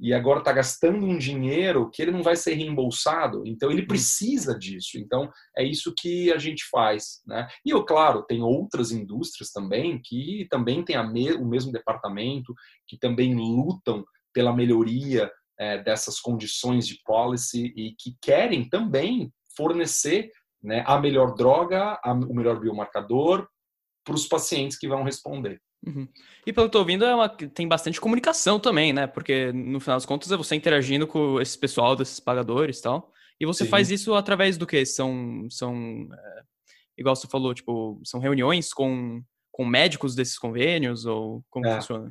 e agora está gastando um dinheiro que ele não vai ser reembolsado, então ele precisa disso. Então, é isso que a gente faz. Né? E, eu, claro, tem outras indústrias também que também têm me o mesmo departamento, que também lutam pela melhoria é, dessas condições de policy e que querem também fornecer né, a melhor droga, a, o melhor biomarcador para os pacientes que vão responder. Uhum. E pelo que eu tô ouvindo, é uma, tem bastante comunicação também, né? Porque no final das contas é você interagindo com esse pessoal desses pagadores e tal. E você Sim. faz isso através do que? São, são é, igual você falou, tipo, são reuniões com, com médicos desses convênios ou como é. funciona?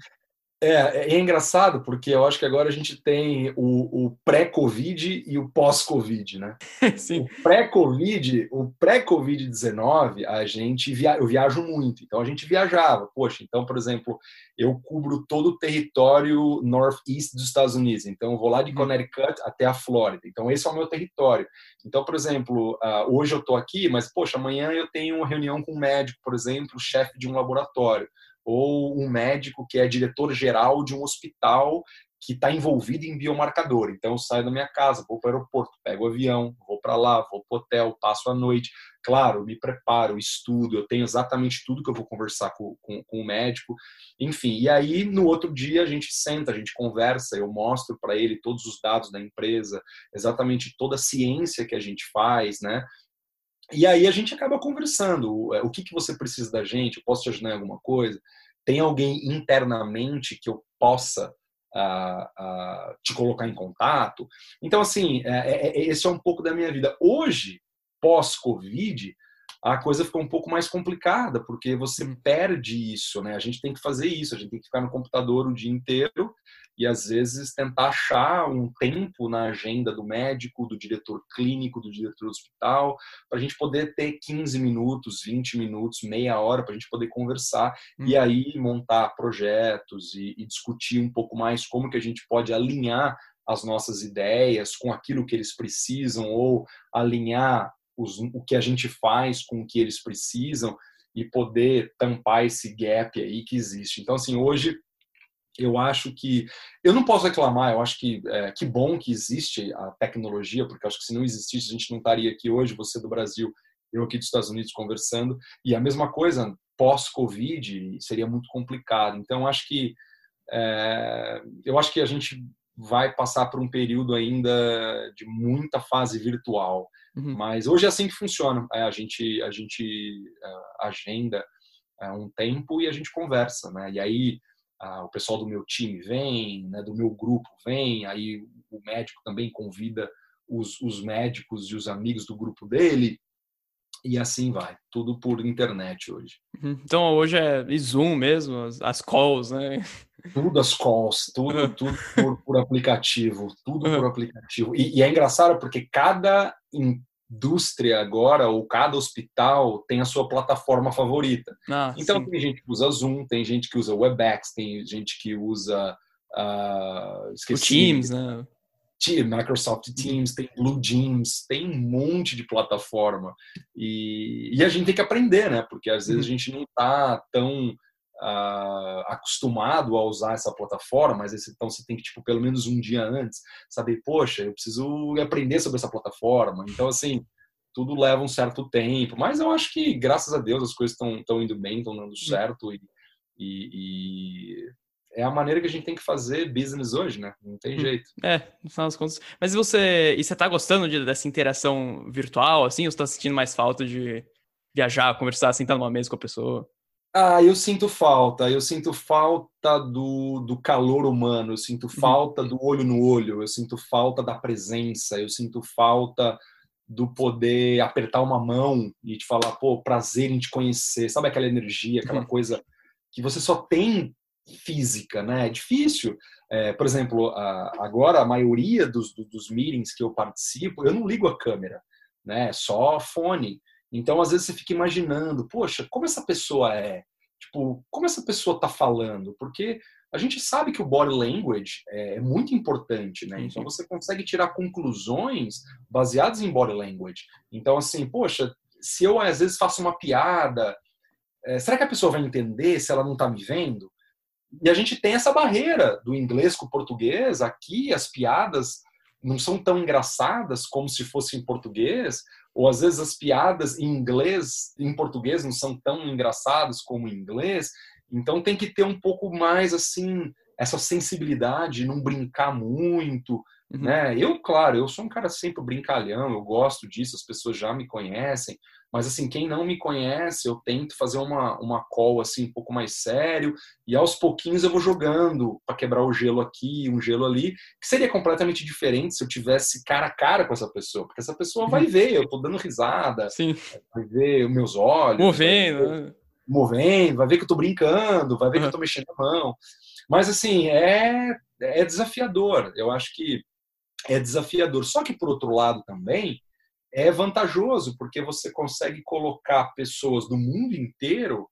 É, é engraçado porque eu acho que agora a gente tem o, o pré-Covid e o pós-Covid, né? Sim. O pré-Covid, o pré-Covid-19, a gente via, eu viajo muito, então a gente viajava. Poxa, então, por exemplo, eu cubro todo o território northeast dos Estados Unidos, então eu vou lá de uhum. Connecticut até a Flórida. Então esse é o meu território. Então, por exemplo, uh, hoje eu estou aqui, mas poxa, amanhã eu tenho uma reunião com um médico, por exemplo, chefe de um laboratório ou um médico que é diretor-geral de um hospital que está envolvido em biomarcador. Então, eu saio da minha casa, vou para o aeroporto, pego o avião, vou para lá, vou para o hotel, passo a noite. Claro, me preparo, estudo, eu tenho exatamente tudo que eu vou conversar com, com, com o médico. Enfim, e aí no outro dia a gente senta, a gente conversa, eu mostro para ele todos os dados da empresa, exatamente toda a ciência que a gente faz, né? E aí a gente acaba conversando. É, o que, que você precisa da gente? Eu posso te ajudar em alguma coisa? Tem alguém internamente que eu possa uh, uh, te colocar em contato? Então, assim, é, é, é, esse é um pouco da minha vida. Hoje, pós-Covid, a coisa ficou um pouco mais complicada, porque você hum. perde isso, né? A gente tem que fazer isso, a gente tem que ficar no computador o dia inteiro e às vezes tentar achar um tempo na agenda do médico, do diretor clínico, do diretor do hospital, para a gente poder ter 15 minutos, 20 minutos, meia hora para a gente poder conversar hum. e aí montar projetos e, e discutir um pouco mais como que a gente pode alinhar as nossas ideias com aquilo que eles precisam ou alinhar os, o que a gente faz com o que eles precisam e poder tampar esse gap aí que existe. Então, assim, hoje eu acho que eu não posso reclamar. Eu acho que é, que bom que existe a tecnologia, porque acho que se não existisse a gente não estaria aqui hoje. Você do Brasil, eu aqui dos Estados Unidos conversando. E a mesma coisa pós-Covid seria muito complicado. Então acho que é, eu acho que a gente vai passar por um período ainda de muita fase virtual. Uhum. Mas hoje é assim que funciona. É, a gente a gente uh, agenda uh, um tempo e a gente conversa, né? E aí o pessoal do meu time vem, né, do meu grupo vem, aí o médico também convida os, os médicos e os amigos do grupo dele e assim vai, tudo por internet hoje. Uhum. Então hoje é Zoom mesmo, as, as calls, né? Tudo as calls, tudo, tudo por, por aplicativo, tudo por aplicativo. E, e, é engraçado porque cada indústria agora, ou cada hospital, tem a sua plataforma favorita. Ah, então sim. tem gente que usa Zoom, tem gente que usa Webex, tem gente que usa. Uh, esqueci, o Teams, né? Microsoft Teams, tem Blue Jeans, tem um monte de plataforma. E, e a gente tem que aprender, né? Porque às vezes a uhum. gente não está tão uh, acostumado a usar essa plataforma, mas esse, então você tem que, tipo, pelo menos um dia antes, saber, poxa, eu preciso aprender sobre essa plataforma. Então, assim, tudo leva um certo tempo. Mas eu acho que, graças a Deus, as coisas estão indo bem, estão dando uhum. certo. E, e, e é a maneira que a gente tem que fazer business hoje, né? Não tem hum. jeito. É, no final das contas. Mas você, e você tá gostando de, dessa interação virtual, assim? Ou você tá sentindo mais falta de viajar, conversar, sentar numa mesa com a pessoa? Ah, eu sinto falta. Eu sinto falta do, do calor humano. Eu sinto uhum. falta do olho no olho. Eu sinto falta da presença. Eu sinto falta do poder apertar uma mão e te falar, pô, prazer em te conhecer. Sabe aquela energia, aquela uhum. coisa que você só tem física, né? É difícil. É, por exemplo, a, agora a maioria dos, dos meetings que eu participo, eu não ligo a câmera, né? Só fone. Então, às vezes você fica imaginando, poxa, como essa pessoa é? Tipo, como essa pessoa tá falando? Porque a gente sabe que o body language é muito importante, né? Então você consegue tirar conclusões baseadas em body language. Então, assim, poxa, se eu às vezes faço uma piada, é, será que a pessoa vai entender se ela não tá me vendo? E a gente tem essa barreira do inglês com o português. Aqui as piadas não são tão engraçadas como se fosse em português, ou às vezes as piadas em inglês, em português, não são tão engraçadas como em inglês. Então tem que ter um pouco mais assim essa sensibilidade, não brincar muito, uhum. né? Eu, claro, eu sou um cara sempre brincalhão, eu gosto disso, as pessoas já me conhecem, mas assim, quem não me conhece, eu tento fazer uma, uma call assim um pouco mais sério e aos pouquinhos eu vou jogando para quebrar o gelo aqui, um gelo ali, que seria completamente diferente se eu tivesse cara a cara com essa pessoa, porque essa pessoa uhum. vai ver, eu tô dando risada, Sim. vai ver os meus olhos, movendo, vai ver, né? movendo, vai ver que eu tô brincando, vai ver uhum. que eu tô mexendo a mão. Mas assim, é é desafiador. Eu acho que é desafiador. Só que por outro lado também, é vantajoso, porque você consegue colocar pessoas do mundo inteiro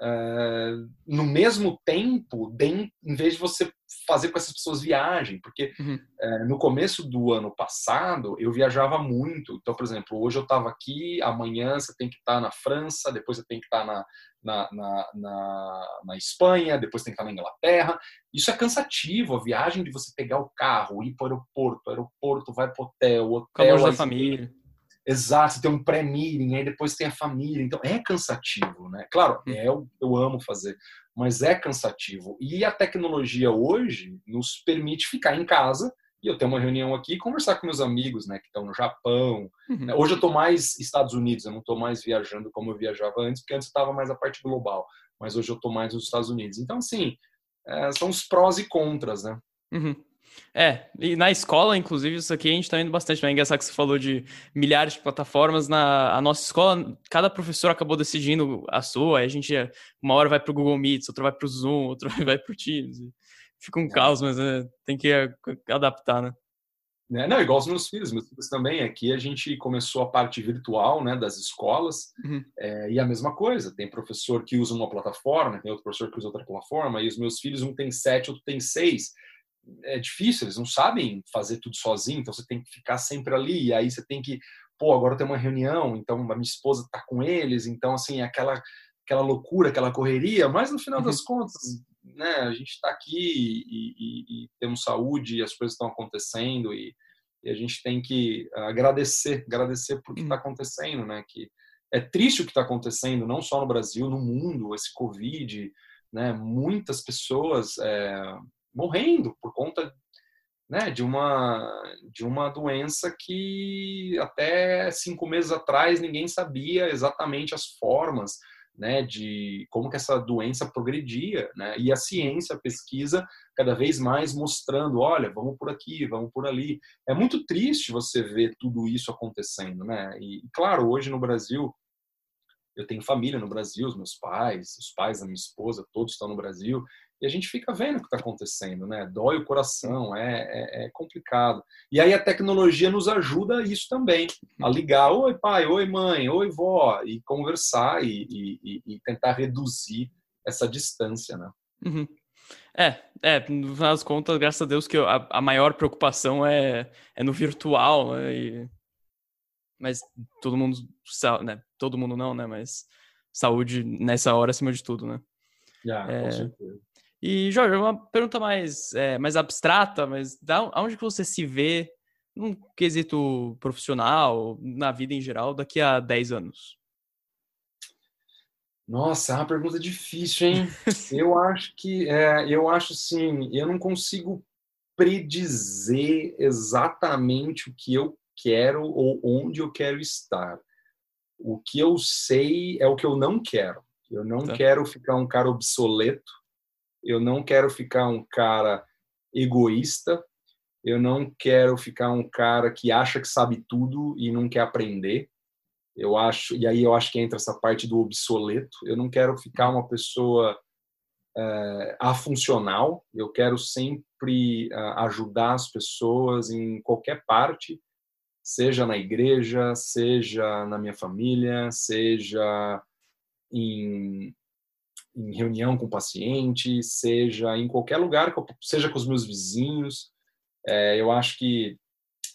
uh, no mesmo tempo, bem, em vez de você fazer com essas pessoas viagem, porque uhum. uh, no começo do ano passado eu viajava muito. Então, por exemplo, hoje eu estava aqui, amanhã você tem que estar tá na França, depois você tem que estar tá na, na, na, na, na, Espanha, depois tem que estar na Inglaterra. Isso é cansativo, a viagem de você pegar o carro, ir para o aeroporto, aeroporto, vai para o hotel, hotel. da família. Exato, tem um pré-meeting, aí depois tem a família. Então é cansativo, né? Claro, hum. é, eu, eu amo fazer, mas é cansativo. E a tecnologia hoje nos permite ficar em casa e eu ter uma reunião aqui e conversar com meus amigos, né, que estão no Japão. Uhum. Hoje eu estou mais Estados Unidos, eu não estou mais viajando como eu viajava antes, porque antes estava mais a parte global, mas hoje eu estou mais nos Estados Unidos. Então, assim, é, são os prós e contras, né? Uhum. É, e na escola, inclusive, isso aqui a gente está indo bastante. É engraçado que você falou de milhares de plataformas. Na a nossa escola, cada professor acabou decidindo a sua. a gente, uma hora vai para o Google Meet, outra vai para o Zoom, outra vai para o Teams. Fica um é. caos, mas é, tem que adaptar, né? Né? Não, igual os meus filhos, meus filhos também. Aqui a gente começou a parte virtual né, das escolas uhum. é, e a mesma coisa. Tem professor que usa uma plataforma, tem outro professor que usa outra plataforma, e os meus filhos, um tem sete, outro tem seis é difícil, eles não sabem fazer tudo sozinho, então você tem que ficar sempre ali, e aí você tem que, pô, agora tem uma reunião, então a minha esposa está com eles, então assim, aquela aquela loucura, aquela correria, mas no final uhum. das contas, né, a gente está aqui e, e, e, temos saúde, e as coisas estão acontecendo e, e, a gente tem que agradecer, agradecer por que está uhum. acontecendo, né, que é triste o que está acontecendo, não só no Brasil, no mundo, esse Covid, né, muitas pessoas é, morrendo por conta né, de uma de uma doença que até cinco meses atrás ninguém sabia exatamente as formas né, de como que essa doença progredia, né, e a ciência, a pesquisa, cada vez mais mostrando, olha, vamos por aqui, vamos por ali. É muito triste você ver tudo isso acontecendo, né? E claro, hoje no Brasil eu tenho família no Brasil, os meus pais, os pais da minha esposa, todos estão no Brasil, e a gente fica vendo o que está acontecendo, né? Dói o coração, é, é, é, complicado. E aí a tecnologia nos ajuda a isso também, a ligar, oi pai, oi mãe, oi vó, e conversar e, e, e tentar reduzir essa distância, né? Uhum. É, é, no final das contas, graças a Deus que a, a maior preocupação é, é no virtual, né? E... Mas todo mundo, né? Todo mundo não, né? Mas saúde nessa hora acima de tudo, né? Yeah, é, com certeza. E, Jorge, uma pergunta mais, é, mais abstrata, mas da, aonde que você se vê num quesito profissional, na vida em geral, daqui a 10 anos? Nossa, é uma pergunta difícil, hein? eu acho que, é, eu acho assim, eu não consigo predizer exatamente o que eu quero ou onde eu quero estar. O que eu sei é o que eu não quero. Eu não tá. quero ficar um cara obsoleto eu não quero ficar um cara egoísta, eu não quero ficar um cara que acha que sabe tudo e não quer aprender. Eu acho, e aí eu acho que entra essa parte do obsoleto. Eu não quero ficar uma pessoa é, afuncional. Eu quero sempre uh, ajudar as pessoas em qualquer parte, seja na igreja, seja na minha família, seja em em reunião com o paciente, seja em qualquer lugar, seja com os meus vizinhos. É, eu acho que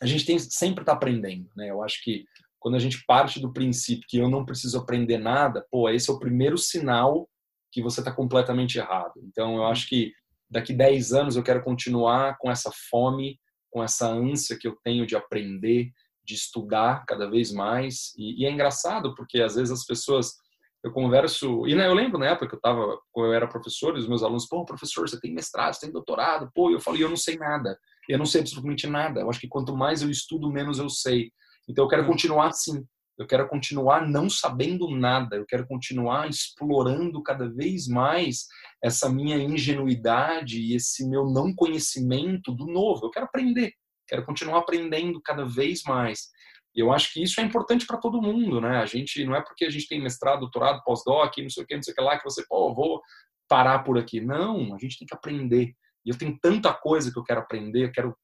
a gente tem sempre está aprendendo, né? Eu acho que quando a gente parte do princípio que eu não preciso aprender nada, pô, esse é o primeiro sinal que você está completamente errado. Então, eu acho que daqui 10 anos eu quero continuar com essa fome, com essa ânsia que eu tenho de aprender, de estudar cada vez mais. E, e é engraçado porque às vezes as pessoas eu converso, e né, eu lembro na época que eu tava, quando eu era professor, os meus alunos, pô, professor, você tem mestrado, você tem doutorado, pô, eu falei, eu não sei nada, eu não sei absolutamente nada, eu acho que quanto mais eu estudo, menos eu sei. Então eu quero hum. continuar assim, eu quero continuar não sabendo nada, eu quero continuar explorando cada vez mais essa minha ingenuidade e esse meu não conhecimento do novo. Eu quero aprender, quero continuar aprendendo cada vez mais. E eu acho que isso é importante para todo mundo, né? A gente não é porque a gente tem mestrado, doutorado, pós-doc, não sei o que, não sei o que lá, que você, pô, vou parar por aqui. Não, a gente tem que aprender. E eu tenho tanta coisa que eu quero aprender, eu quero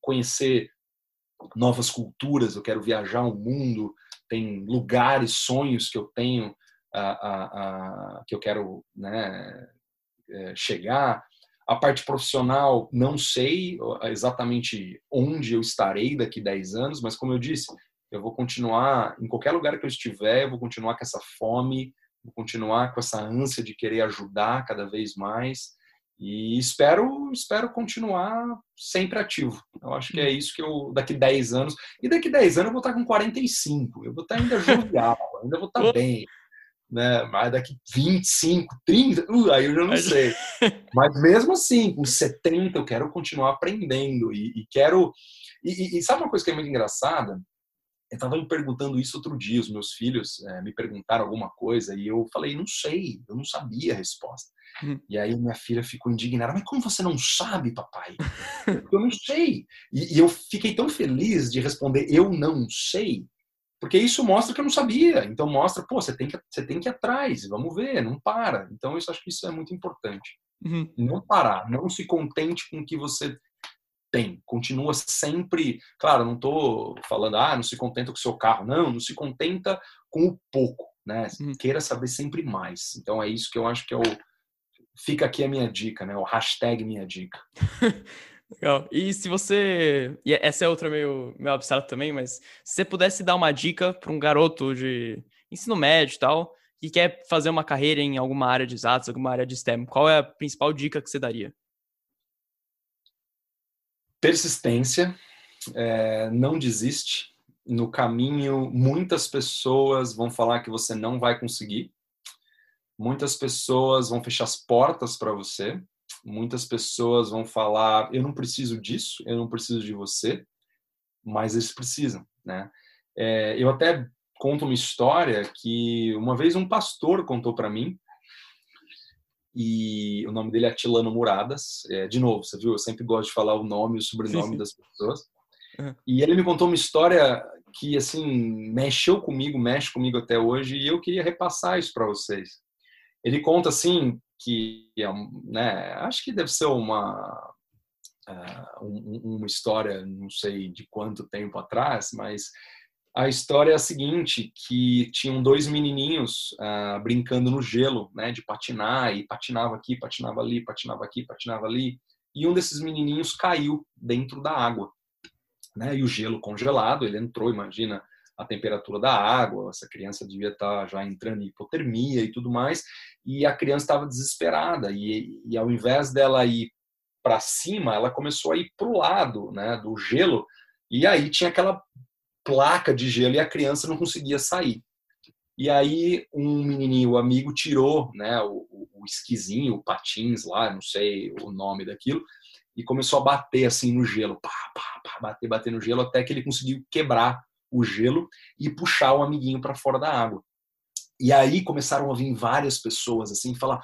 conhecer novas culturas, eu quero viajar o mundo, tem lugares, sonhos que eu tenho, uh, uh, uh, que eu quero né, é, chegar. A parte profissional, não sei exatamente onde eu estarei daqui 10 anos, mas como eu disse, eu vou continuar, em qualquer lugar que eu estiver, eu vou continuar com essa fome, vou continuar com essa ânsia de querer ajudar cada vez mais e espero espero continuar sempre ativo. Eu acho que é isso que eu daqui 10 anos, e daqui 10 anos eu vou estar com 45, eu vou estar ainda jovial, ainda vou estar bem. Né? Mas daqui 25, 30, uh, aí eu já não sei. Mas mesmo assim, com 70 eu quero continuar aprendendo e, e quero e, e, sabe uma coisa que é muito engraçada? Eu estava me perguntando isso outro dia, os meus filhos é, me perguntaram alguma coisa e eu falei, não sei, eu não sabia a resposta. Hum. E aí minha filha ficou indignada, mas como você não sabe, papai? eu não sei. E, e, eu fiquei tão feliz de responder, eu não sei, porque isso mostra que eu não sabia. Então mostra, pô, você tem que, você tem que ir atrás, vamos ver, não para. Então eu acho que isso é muito importante. Uhum. Não parar, não se contente com o que você tem. Continua sempre. Claro, não estou falando, ah, não se contenta com o seu carro. Não, não se contenta com o pouco. Né? Hum. Queira saber sempre mais. Então é isso que eu acho que é o. Fica aqui a minha dica, né? O hashtag minha dica. Legal. E se você. E essa é outra meio, meio abstrata também, mas se você pudesse dar uma dica para um garoto de ensino médio e tal, que quer fazer uma carreira em alguma área de exatos, alguma área de STEM, qual é a principal dica que você daria? Persistência, é, não desiste. No caminho, muitas pessoas vão falar que você não vai conseguir. Muitas pessoas vão fechar as portas para você. Muitas pessoas vão falar: eu não preciso disso, eu não preciso de você, mas eles precisam, né? É, eu até conto uma história que uma vez um pastor contou para mim e o nome dele é Atilano Muradas. É, de novo, você viu? Eu sempre gosto de falar o nome e o sobrenome sim, das pessoas. Uhum. E ele me contou uma história que, assim, mexeu comigo, mexe comigo até hoje, e eu queria repassar isso para vocês. Ele conta, assim, que, é né, acho que deve ser uma, uh, uma história, não sei de quanto tempo atrás, mas a história é a seguinte, que tinham dois menininhos uh, brincando no gelo, né, de patinar, e patinava aqui, patinava ali, patinava aqui, patinava ali, e um desses menininhos caiu dentro da água, né, e o gelo congelado, ele entrou, imagina a temperatura da água, essa criança devia estar tá já entrando em hipotermia e tudo mais, e a criança estava desesperada, e, e ao invés dela ir para cima, ela começou a ir para o lado, né, do gelo, e aí tinha aquela placa de gelo e a criança não conseguia sair. E aí um menininho, o amigo, tirou né, o, o esquisinho, o patins lá, não sei o nome daquilo, e começou a bater assim no gelo, pá, pá, pá, bater, bater no gelo, até que ele conseguiu quebrar o gelo e puxar o amiguinho para fora da água. E aí começaram a vir várias pessoas assim falar: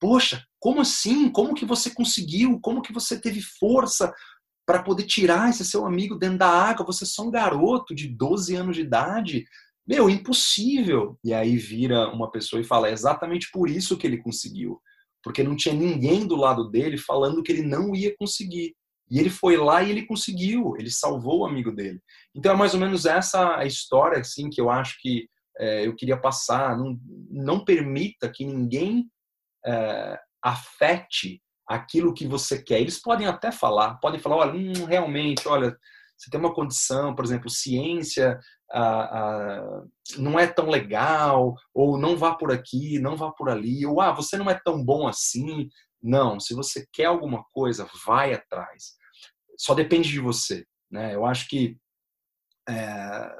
"Poxa, como assim? Como que você conseguiu? Como que você teve força? Para poder tirar esse seu amigo dentro da água. Você é só um garoto de 12 anos de idade. Meu, impossível. E aí vira uma pessoa e fala: é exatamente por isso que ele conseguiu. Porque não tinha ninguém do lado dele falando que ele não ia conseguir. E ele foi lá e ele conseguiu, ele salvou o amigo dele. Então é mais ou menos essa a história assim, que eu acho que é, eu queria passar. Não, não permita que ninguém é, afete aquilo que você quer. Eles podem até falar, podem falar, olha, hum, realmente, olha, você tem uma condição, por exemplo, ciência ah, ah, não é tão legal, ou não vá por aqui, não vá por ali, ou ah, você não é tão bom assim. Não, se você quer alguma coisa, vai atrás. Só depende de você, né? Eu acho que, é,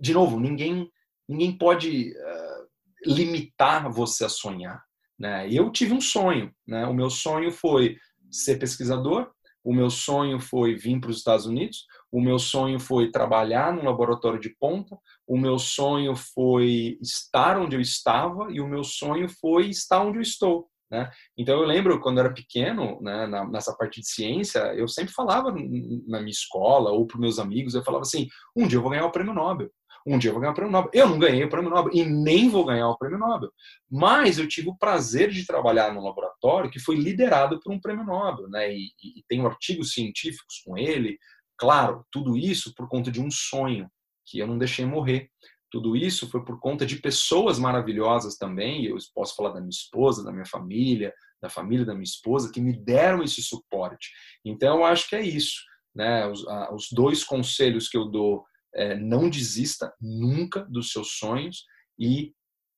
de novo, ninguém ninguém pode. Uh, limitar você a sonhar. Né? Eu tive um sonho. Né? O meu sonho foi ser pesquisador, o meu sonho foi vir para os Estados Unidos, o meu sonho foi trabalhar num laboratório de ponta, o meu sonho foi estar onde eu estava e o meu sonho foi estar onde eu estou. Né? Então eu lembro quando eu era pequeno, né, nessa parte de ciência, eu sempre falava na minha escola ou para meus amigos, eu falava assim: um dia eu vou ganhar o prêmio Nobel. Um dia eu vou ganhar o prêmio Nobel. Eu não ganhei o prêmio Nobel e nem vou ganhar o prêmio Nobel. Mas eu tive o prazer de trabalhar num laboratório que foi liderado por um prêmio Nobel, né? E, e, e tenho artigos científicos com ele. Claro, tudo isso por conta de um sonho que eu não deixei morrer. Tudo isso foi por conta de pessoas maravilhosas também. Eu posso falar da minha esposa, da minha família, da família da minha esposa, que me deram esse suporte. Então, eu acho que é isso. Né? Os, a, os dois conselhos que eu dou é não desista nunca dos seus sonhos e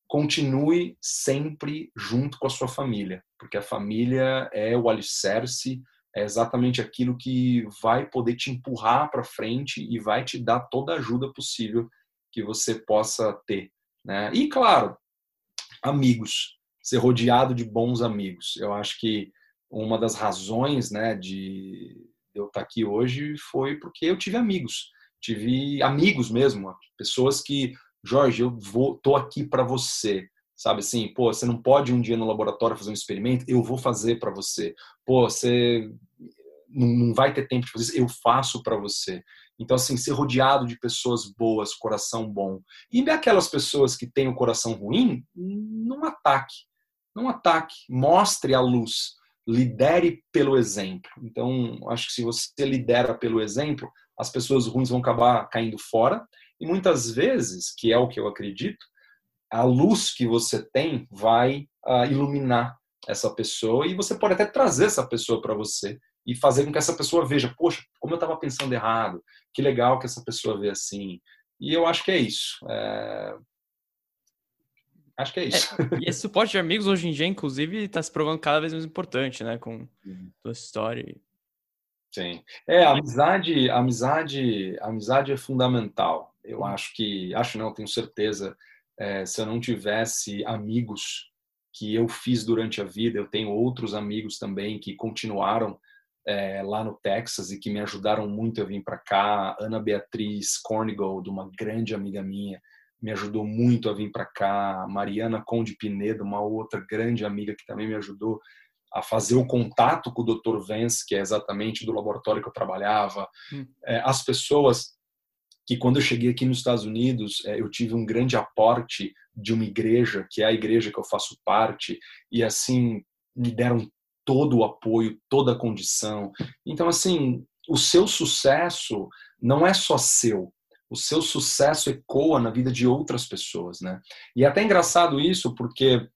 continue sempre junto com a sua família, porque a família é o alicerce, é exatamente aquilo que vai poder te empurrar para frente e vai te dar toda a ajuda possível que você possa ter. Né? E, claro, amigos, ser rodeado de bons amigos. Eu acho que uma das razões né, de eu estar aqui hoje foi porque eu tive amigos. Tive amigos mesmo, pessoas que, Jorge, eu vou, tô aqui para você. Sabe assim, pô, você não pode um dia no laboratório fazer um experimento, eu vou fazer para você. Pô, você não vai ter tempo de fazer isso, eu faço para você. Então, assim, ser rodeado de pessoas boas, coração bom. E aquelas pessoas que têm o coração ruim, não ataque. Não ataque. Mostre a luz. Lidere pelo exemplo. Então, acho que se você lidera pelo exemplo, as pessoas ruins vão acabar caindo fora. E muitas vezes, que é o que eu acredito, a luz que você tem vai uh, iluminar essa pessoa e você pode até trazer essa pessoa para você e fazer com que essa pessoa veja, poxa, como eu estava pensando errado, que legal que essa pessoa vê assim. E eu acho que é isso. É... Acho que é isso. É, e esse suporte de amigos hoje em dia, inclusive, está se provando cada vez mais importante, né? Com toda essa história. Sim. É, a amizade, a amizade, a amizade é fundamental. Eu uhum. acho que, acho não, tenho certeza, é, se eu não tivesse amigos que eu fiz durante a vida, eu tenho outros amigos também que continuaram é, lá no Texas e que me ajudaram muito a vir para cá. Ana Beatriz Cornigold, uma grande amiga minha, me ajudou muito a vir para cá. Mariana Conde Pinedo, uma outra grande amiga que também me ajudou a fazer o contato com o Dr. Vance, que é exatamente do laboratório que eu trabalhava. Hum. É, as pessoas que quando eu cheguei aqui nos Estados Unidos, é, eu tive um grande aporte de uma igreja, que é a igreja que eu faço parte, e assim me deram todo o apoio, toda a condição. Então, assim, o seu sucesso não é só seu. O seu sucesso ecoa na vida de outras pessoas, né? E é até engraçado isso, porque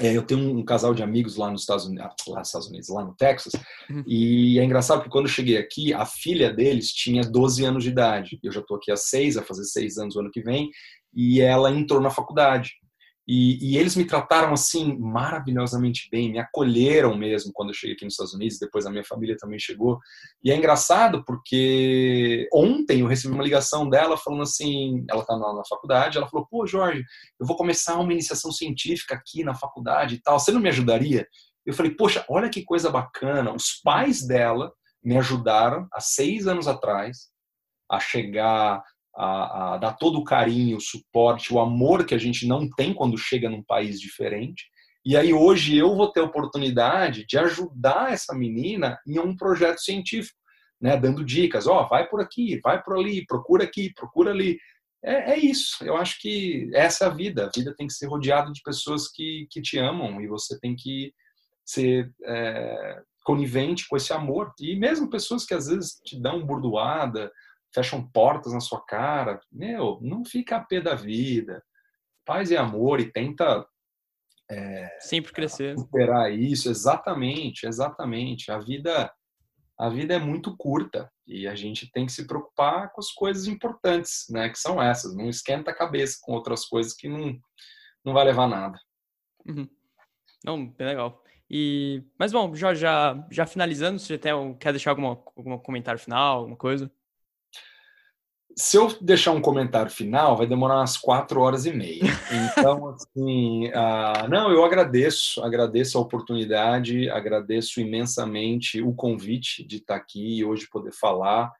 é, eu tenho um casal de amigos lá nos Estados Unidos, lá nos Estados Unidos, lá no Texas, uhum. e é engraçado que quando eu cheguei aqui, a filha deles tinha 12 anos de idade. Eu já estou aqui há seis, vai fazer seis anos o ano que vem, e ela entrou na faculdade. E, e, eles me trataram assim maravilhosamente bem, me acolheram mesmo quando eu cheguei aqui nos Estados Unidos, depois a minha família também chegou. E é engraçado porque ontem eu recebi uma ligação dela falando assim, ela está na, na, faculdade, ela falou: "Pô, Jorge, eu vou começar uma iniciação científica aqui na faculdade e tal, você não me ajudaria?" Eu falei: "Poxa, olha que coisa bacana, os pais dela me ajudaram há seis anos atrás a chegar a, a, dar todo o carinho, o suporte, o amor que a gente não tem quando chega num país diferente. E aí hoje eu vou ter a oportunidade de ajudar essa menina em um projeto científico, né, dando dicas, ó, oh, vai por aqui, vai por ali, procura aqui, procura ali. É, é, isso. Eu acho que essa é a vida. A vida tem que ser rodeada de pessoas que, que te amam e você tem que ser é, conivente com esse amor. E mesmo pessoas que às vezes te dão burdoada, fecham portas na sua cara. Meu, não fica a pé da vida. Paz e amor e tenta é, sempre crescer. Superar isso, exatamente, exatamente. A vida, a vida é muito curta e a gente tem que se preocupar com as coisas importantes, né? Que são essas. Não esquenta a cabeça com outras coisas que não, não vai levar nada. Uhum. Não, bem legal. E, mas bom, Jorge, já, já finalizando, você já tem, quer deixar algum algum comentário final, alguma coisa? Se eu deixar um comentário final, vai demorar umas quatro horas e meia. Então, assim, uh, não, eu agradeço, agradeço a oportunidade, agradeço imensamente o convite de estar aqui e hoje poder falar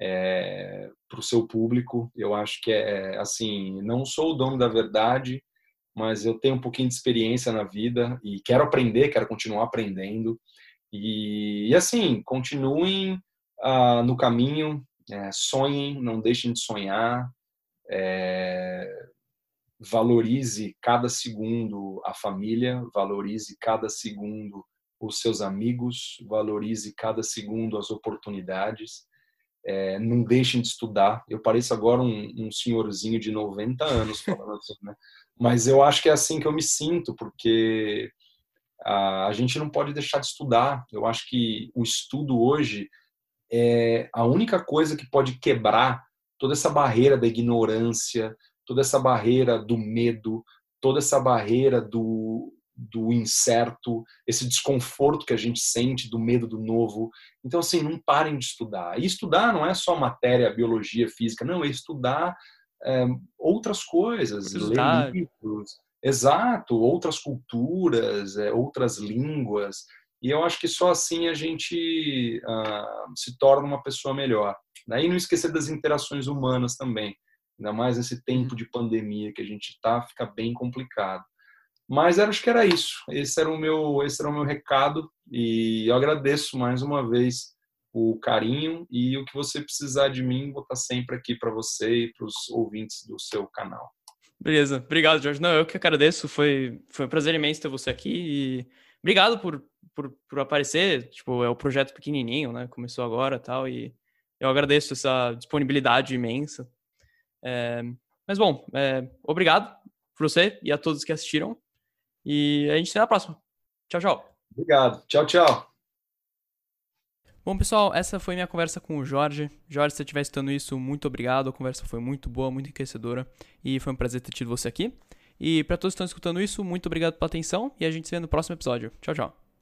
é, para o seu público. Eu acho que é assim, não sou o dono da verdade, mas eu tenho um pouquinho de experiência na vida e quero aprender, quero continuar aprendendo. E, e assim, continuem uh, no caminho, é, sonhem, não deixem de sonhar, é, valorize cada segundo a família, valorize cada segundo os seus amigos, valorize cada segundo as oportunidades. É, não deixem de estudar. Eu pareço agora um, um senhorzinho de 90 anos falando assim, né? Mas eu acho que é assim que eu me sinto, porque a, a gente não pode deixar de estudar. Eu acho que o estudo hoje é a única coisa que pode quebrar toda essa barreira da ignorância, toda essa barreira do medo, toda essa barreira do, do incerto, esse desconforto que a gente sente do medo do novo. Então, assim, não parem de estudar. E estudar não é só matéria, biologia, física, não, é estudar é, outras coisas, ler livros. Exato, outras culturas, é, outras línguas. E eu acho que só assim a gente uh, se torna uma pessoa melhor. Né? E não esquecer das interações humanas também. Ainda mais nesse tempo de pandemia que a gente está, fica bem complicado. Mas acho que era isso. Esse era o meu, esse era o meu recado. E eu agradeço mais uma vez o carinho e o que você precisar de mim, vou estar sempre aqui para você e para os ouvintes do seu canal. Beleza, obrigado, Jorge. Não, eu que agradeço. Foi, foi um prazer imenso ter você aqui e obrigado por por, por aparecer. Tipo, é o projeto pequenininho, né? Começou agora tal. E eu agradeço essa disponibilidade imensa. É, mas, bom, é, obrigado por você e a todos que assistiram. E a gente se vê na próxima. Tchau, tchau. Obrigado. Tchau, tchau. Bom, pessoal, essa foi minha conversa com o Jorge. Jorge, se você estiver escutando isso, muito obrigado. A conversa foi muito boa, muito enriquecedora. E foi um prazer ter tido você aqui. E para todos que estão escutando isso, muito obrigado pela atenção. E a gente se vê no próximo episódio. Tchau, tchau.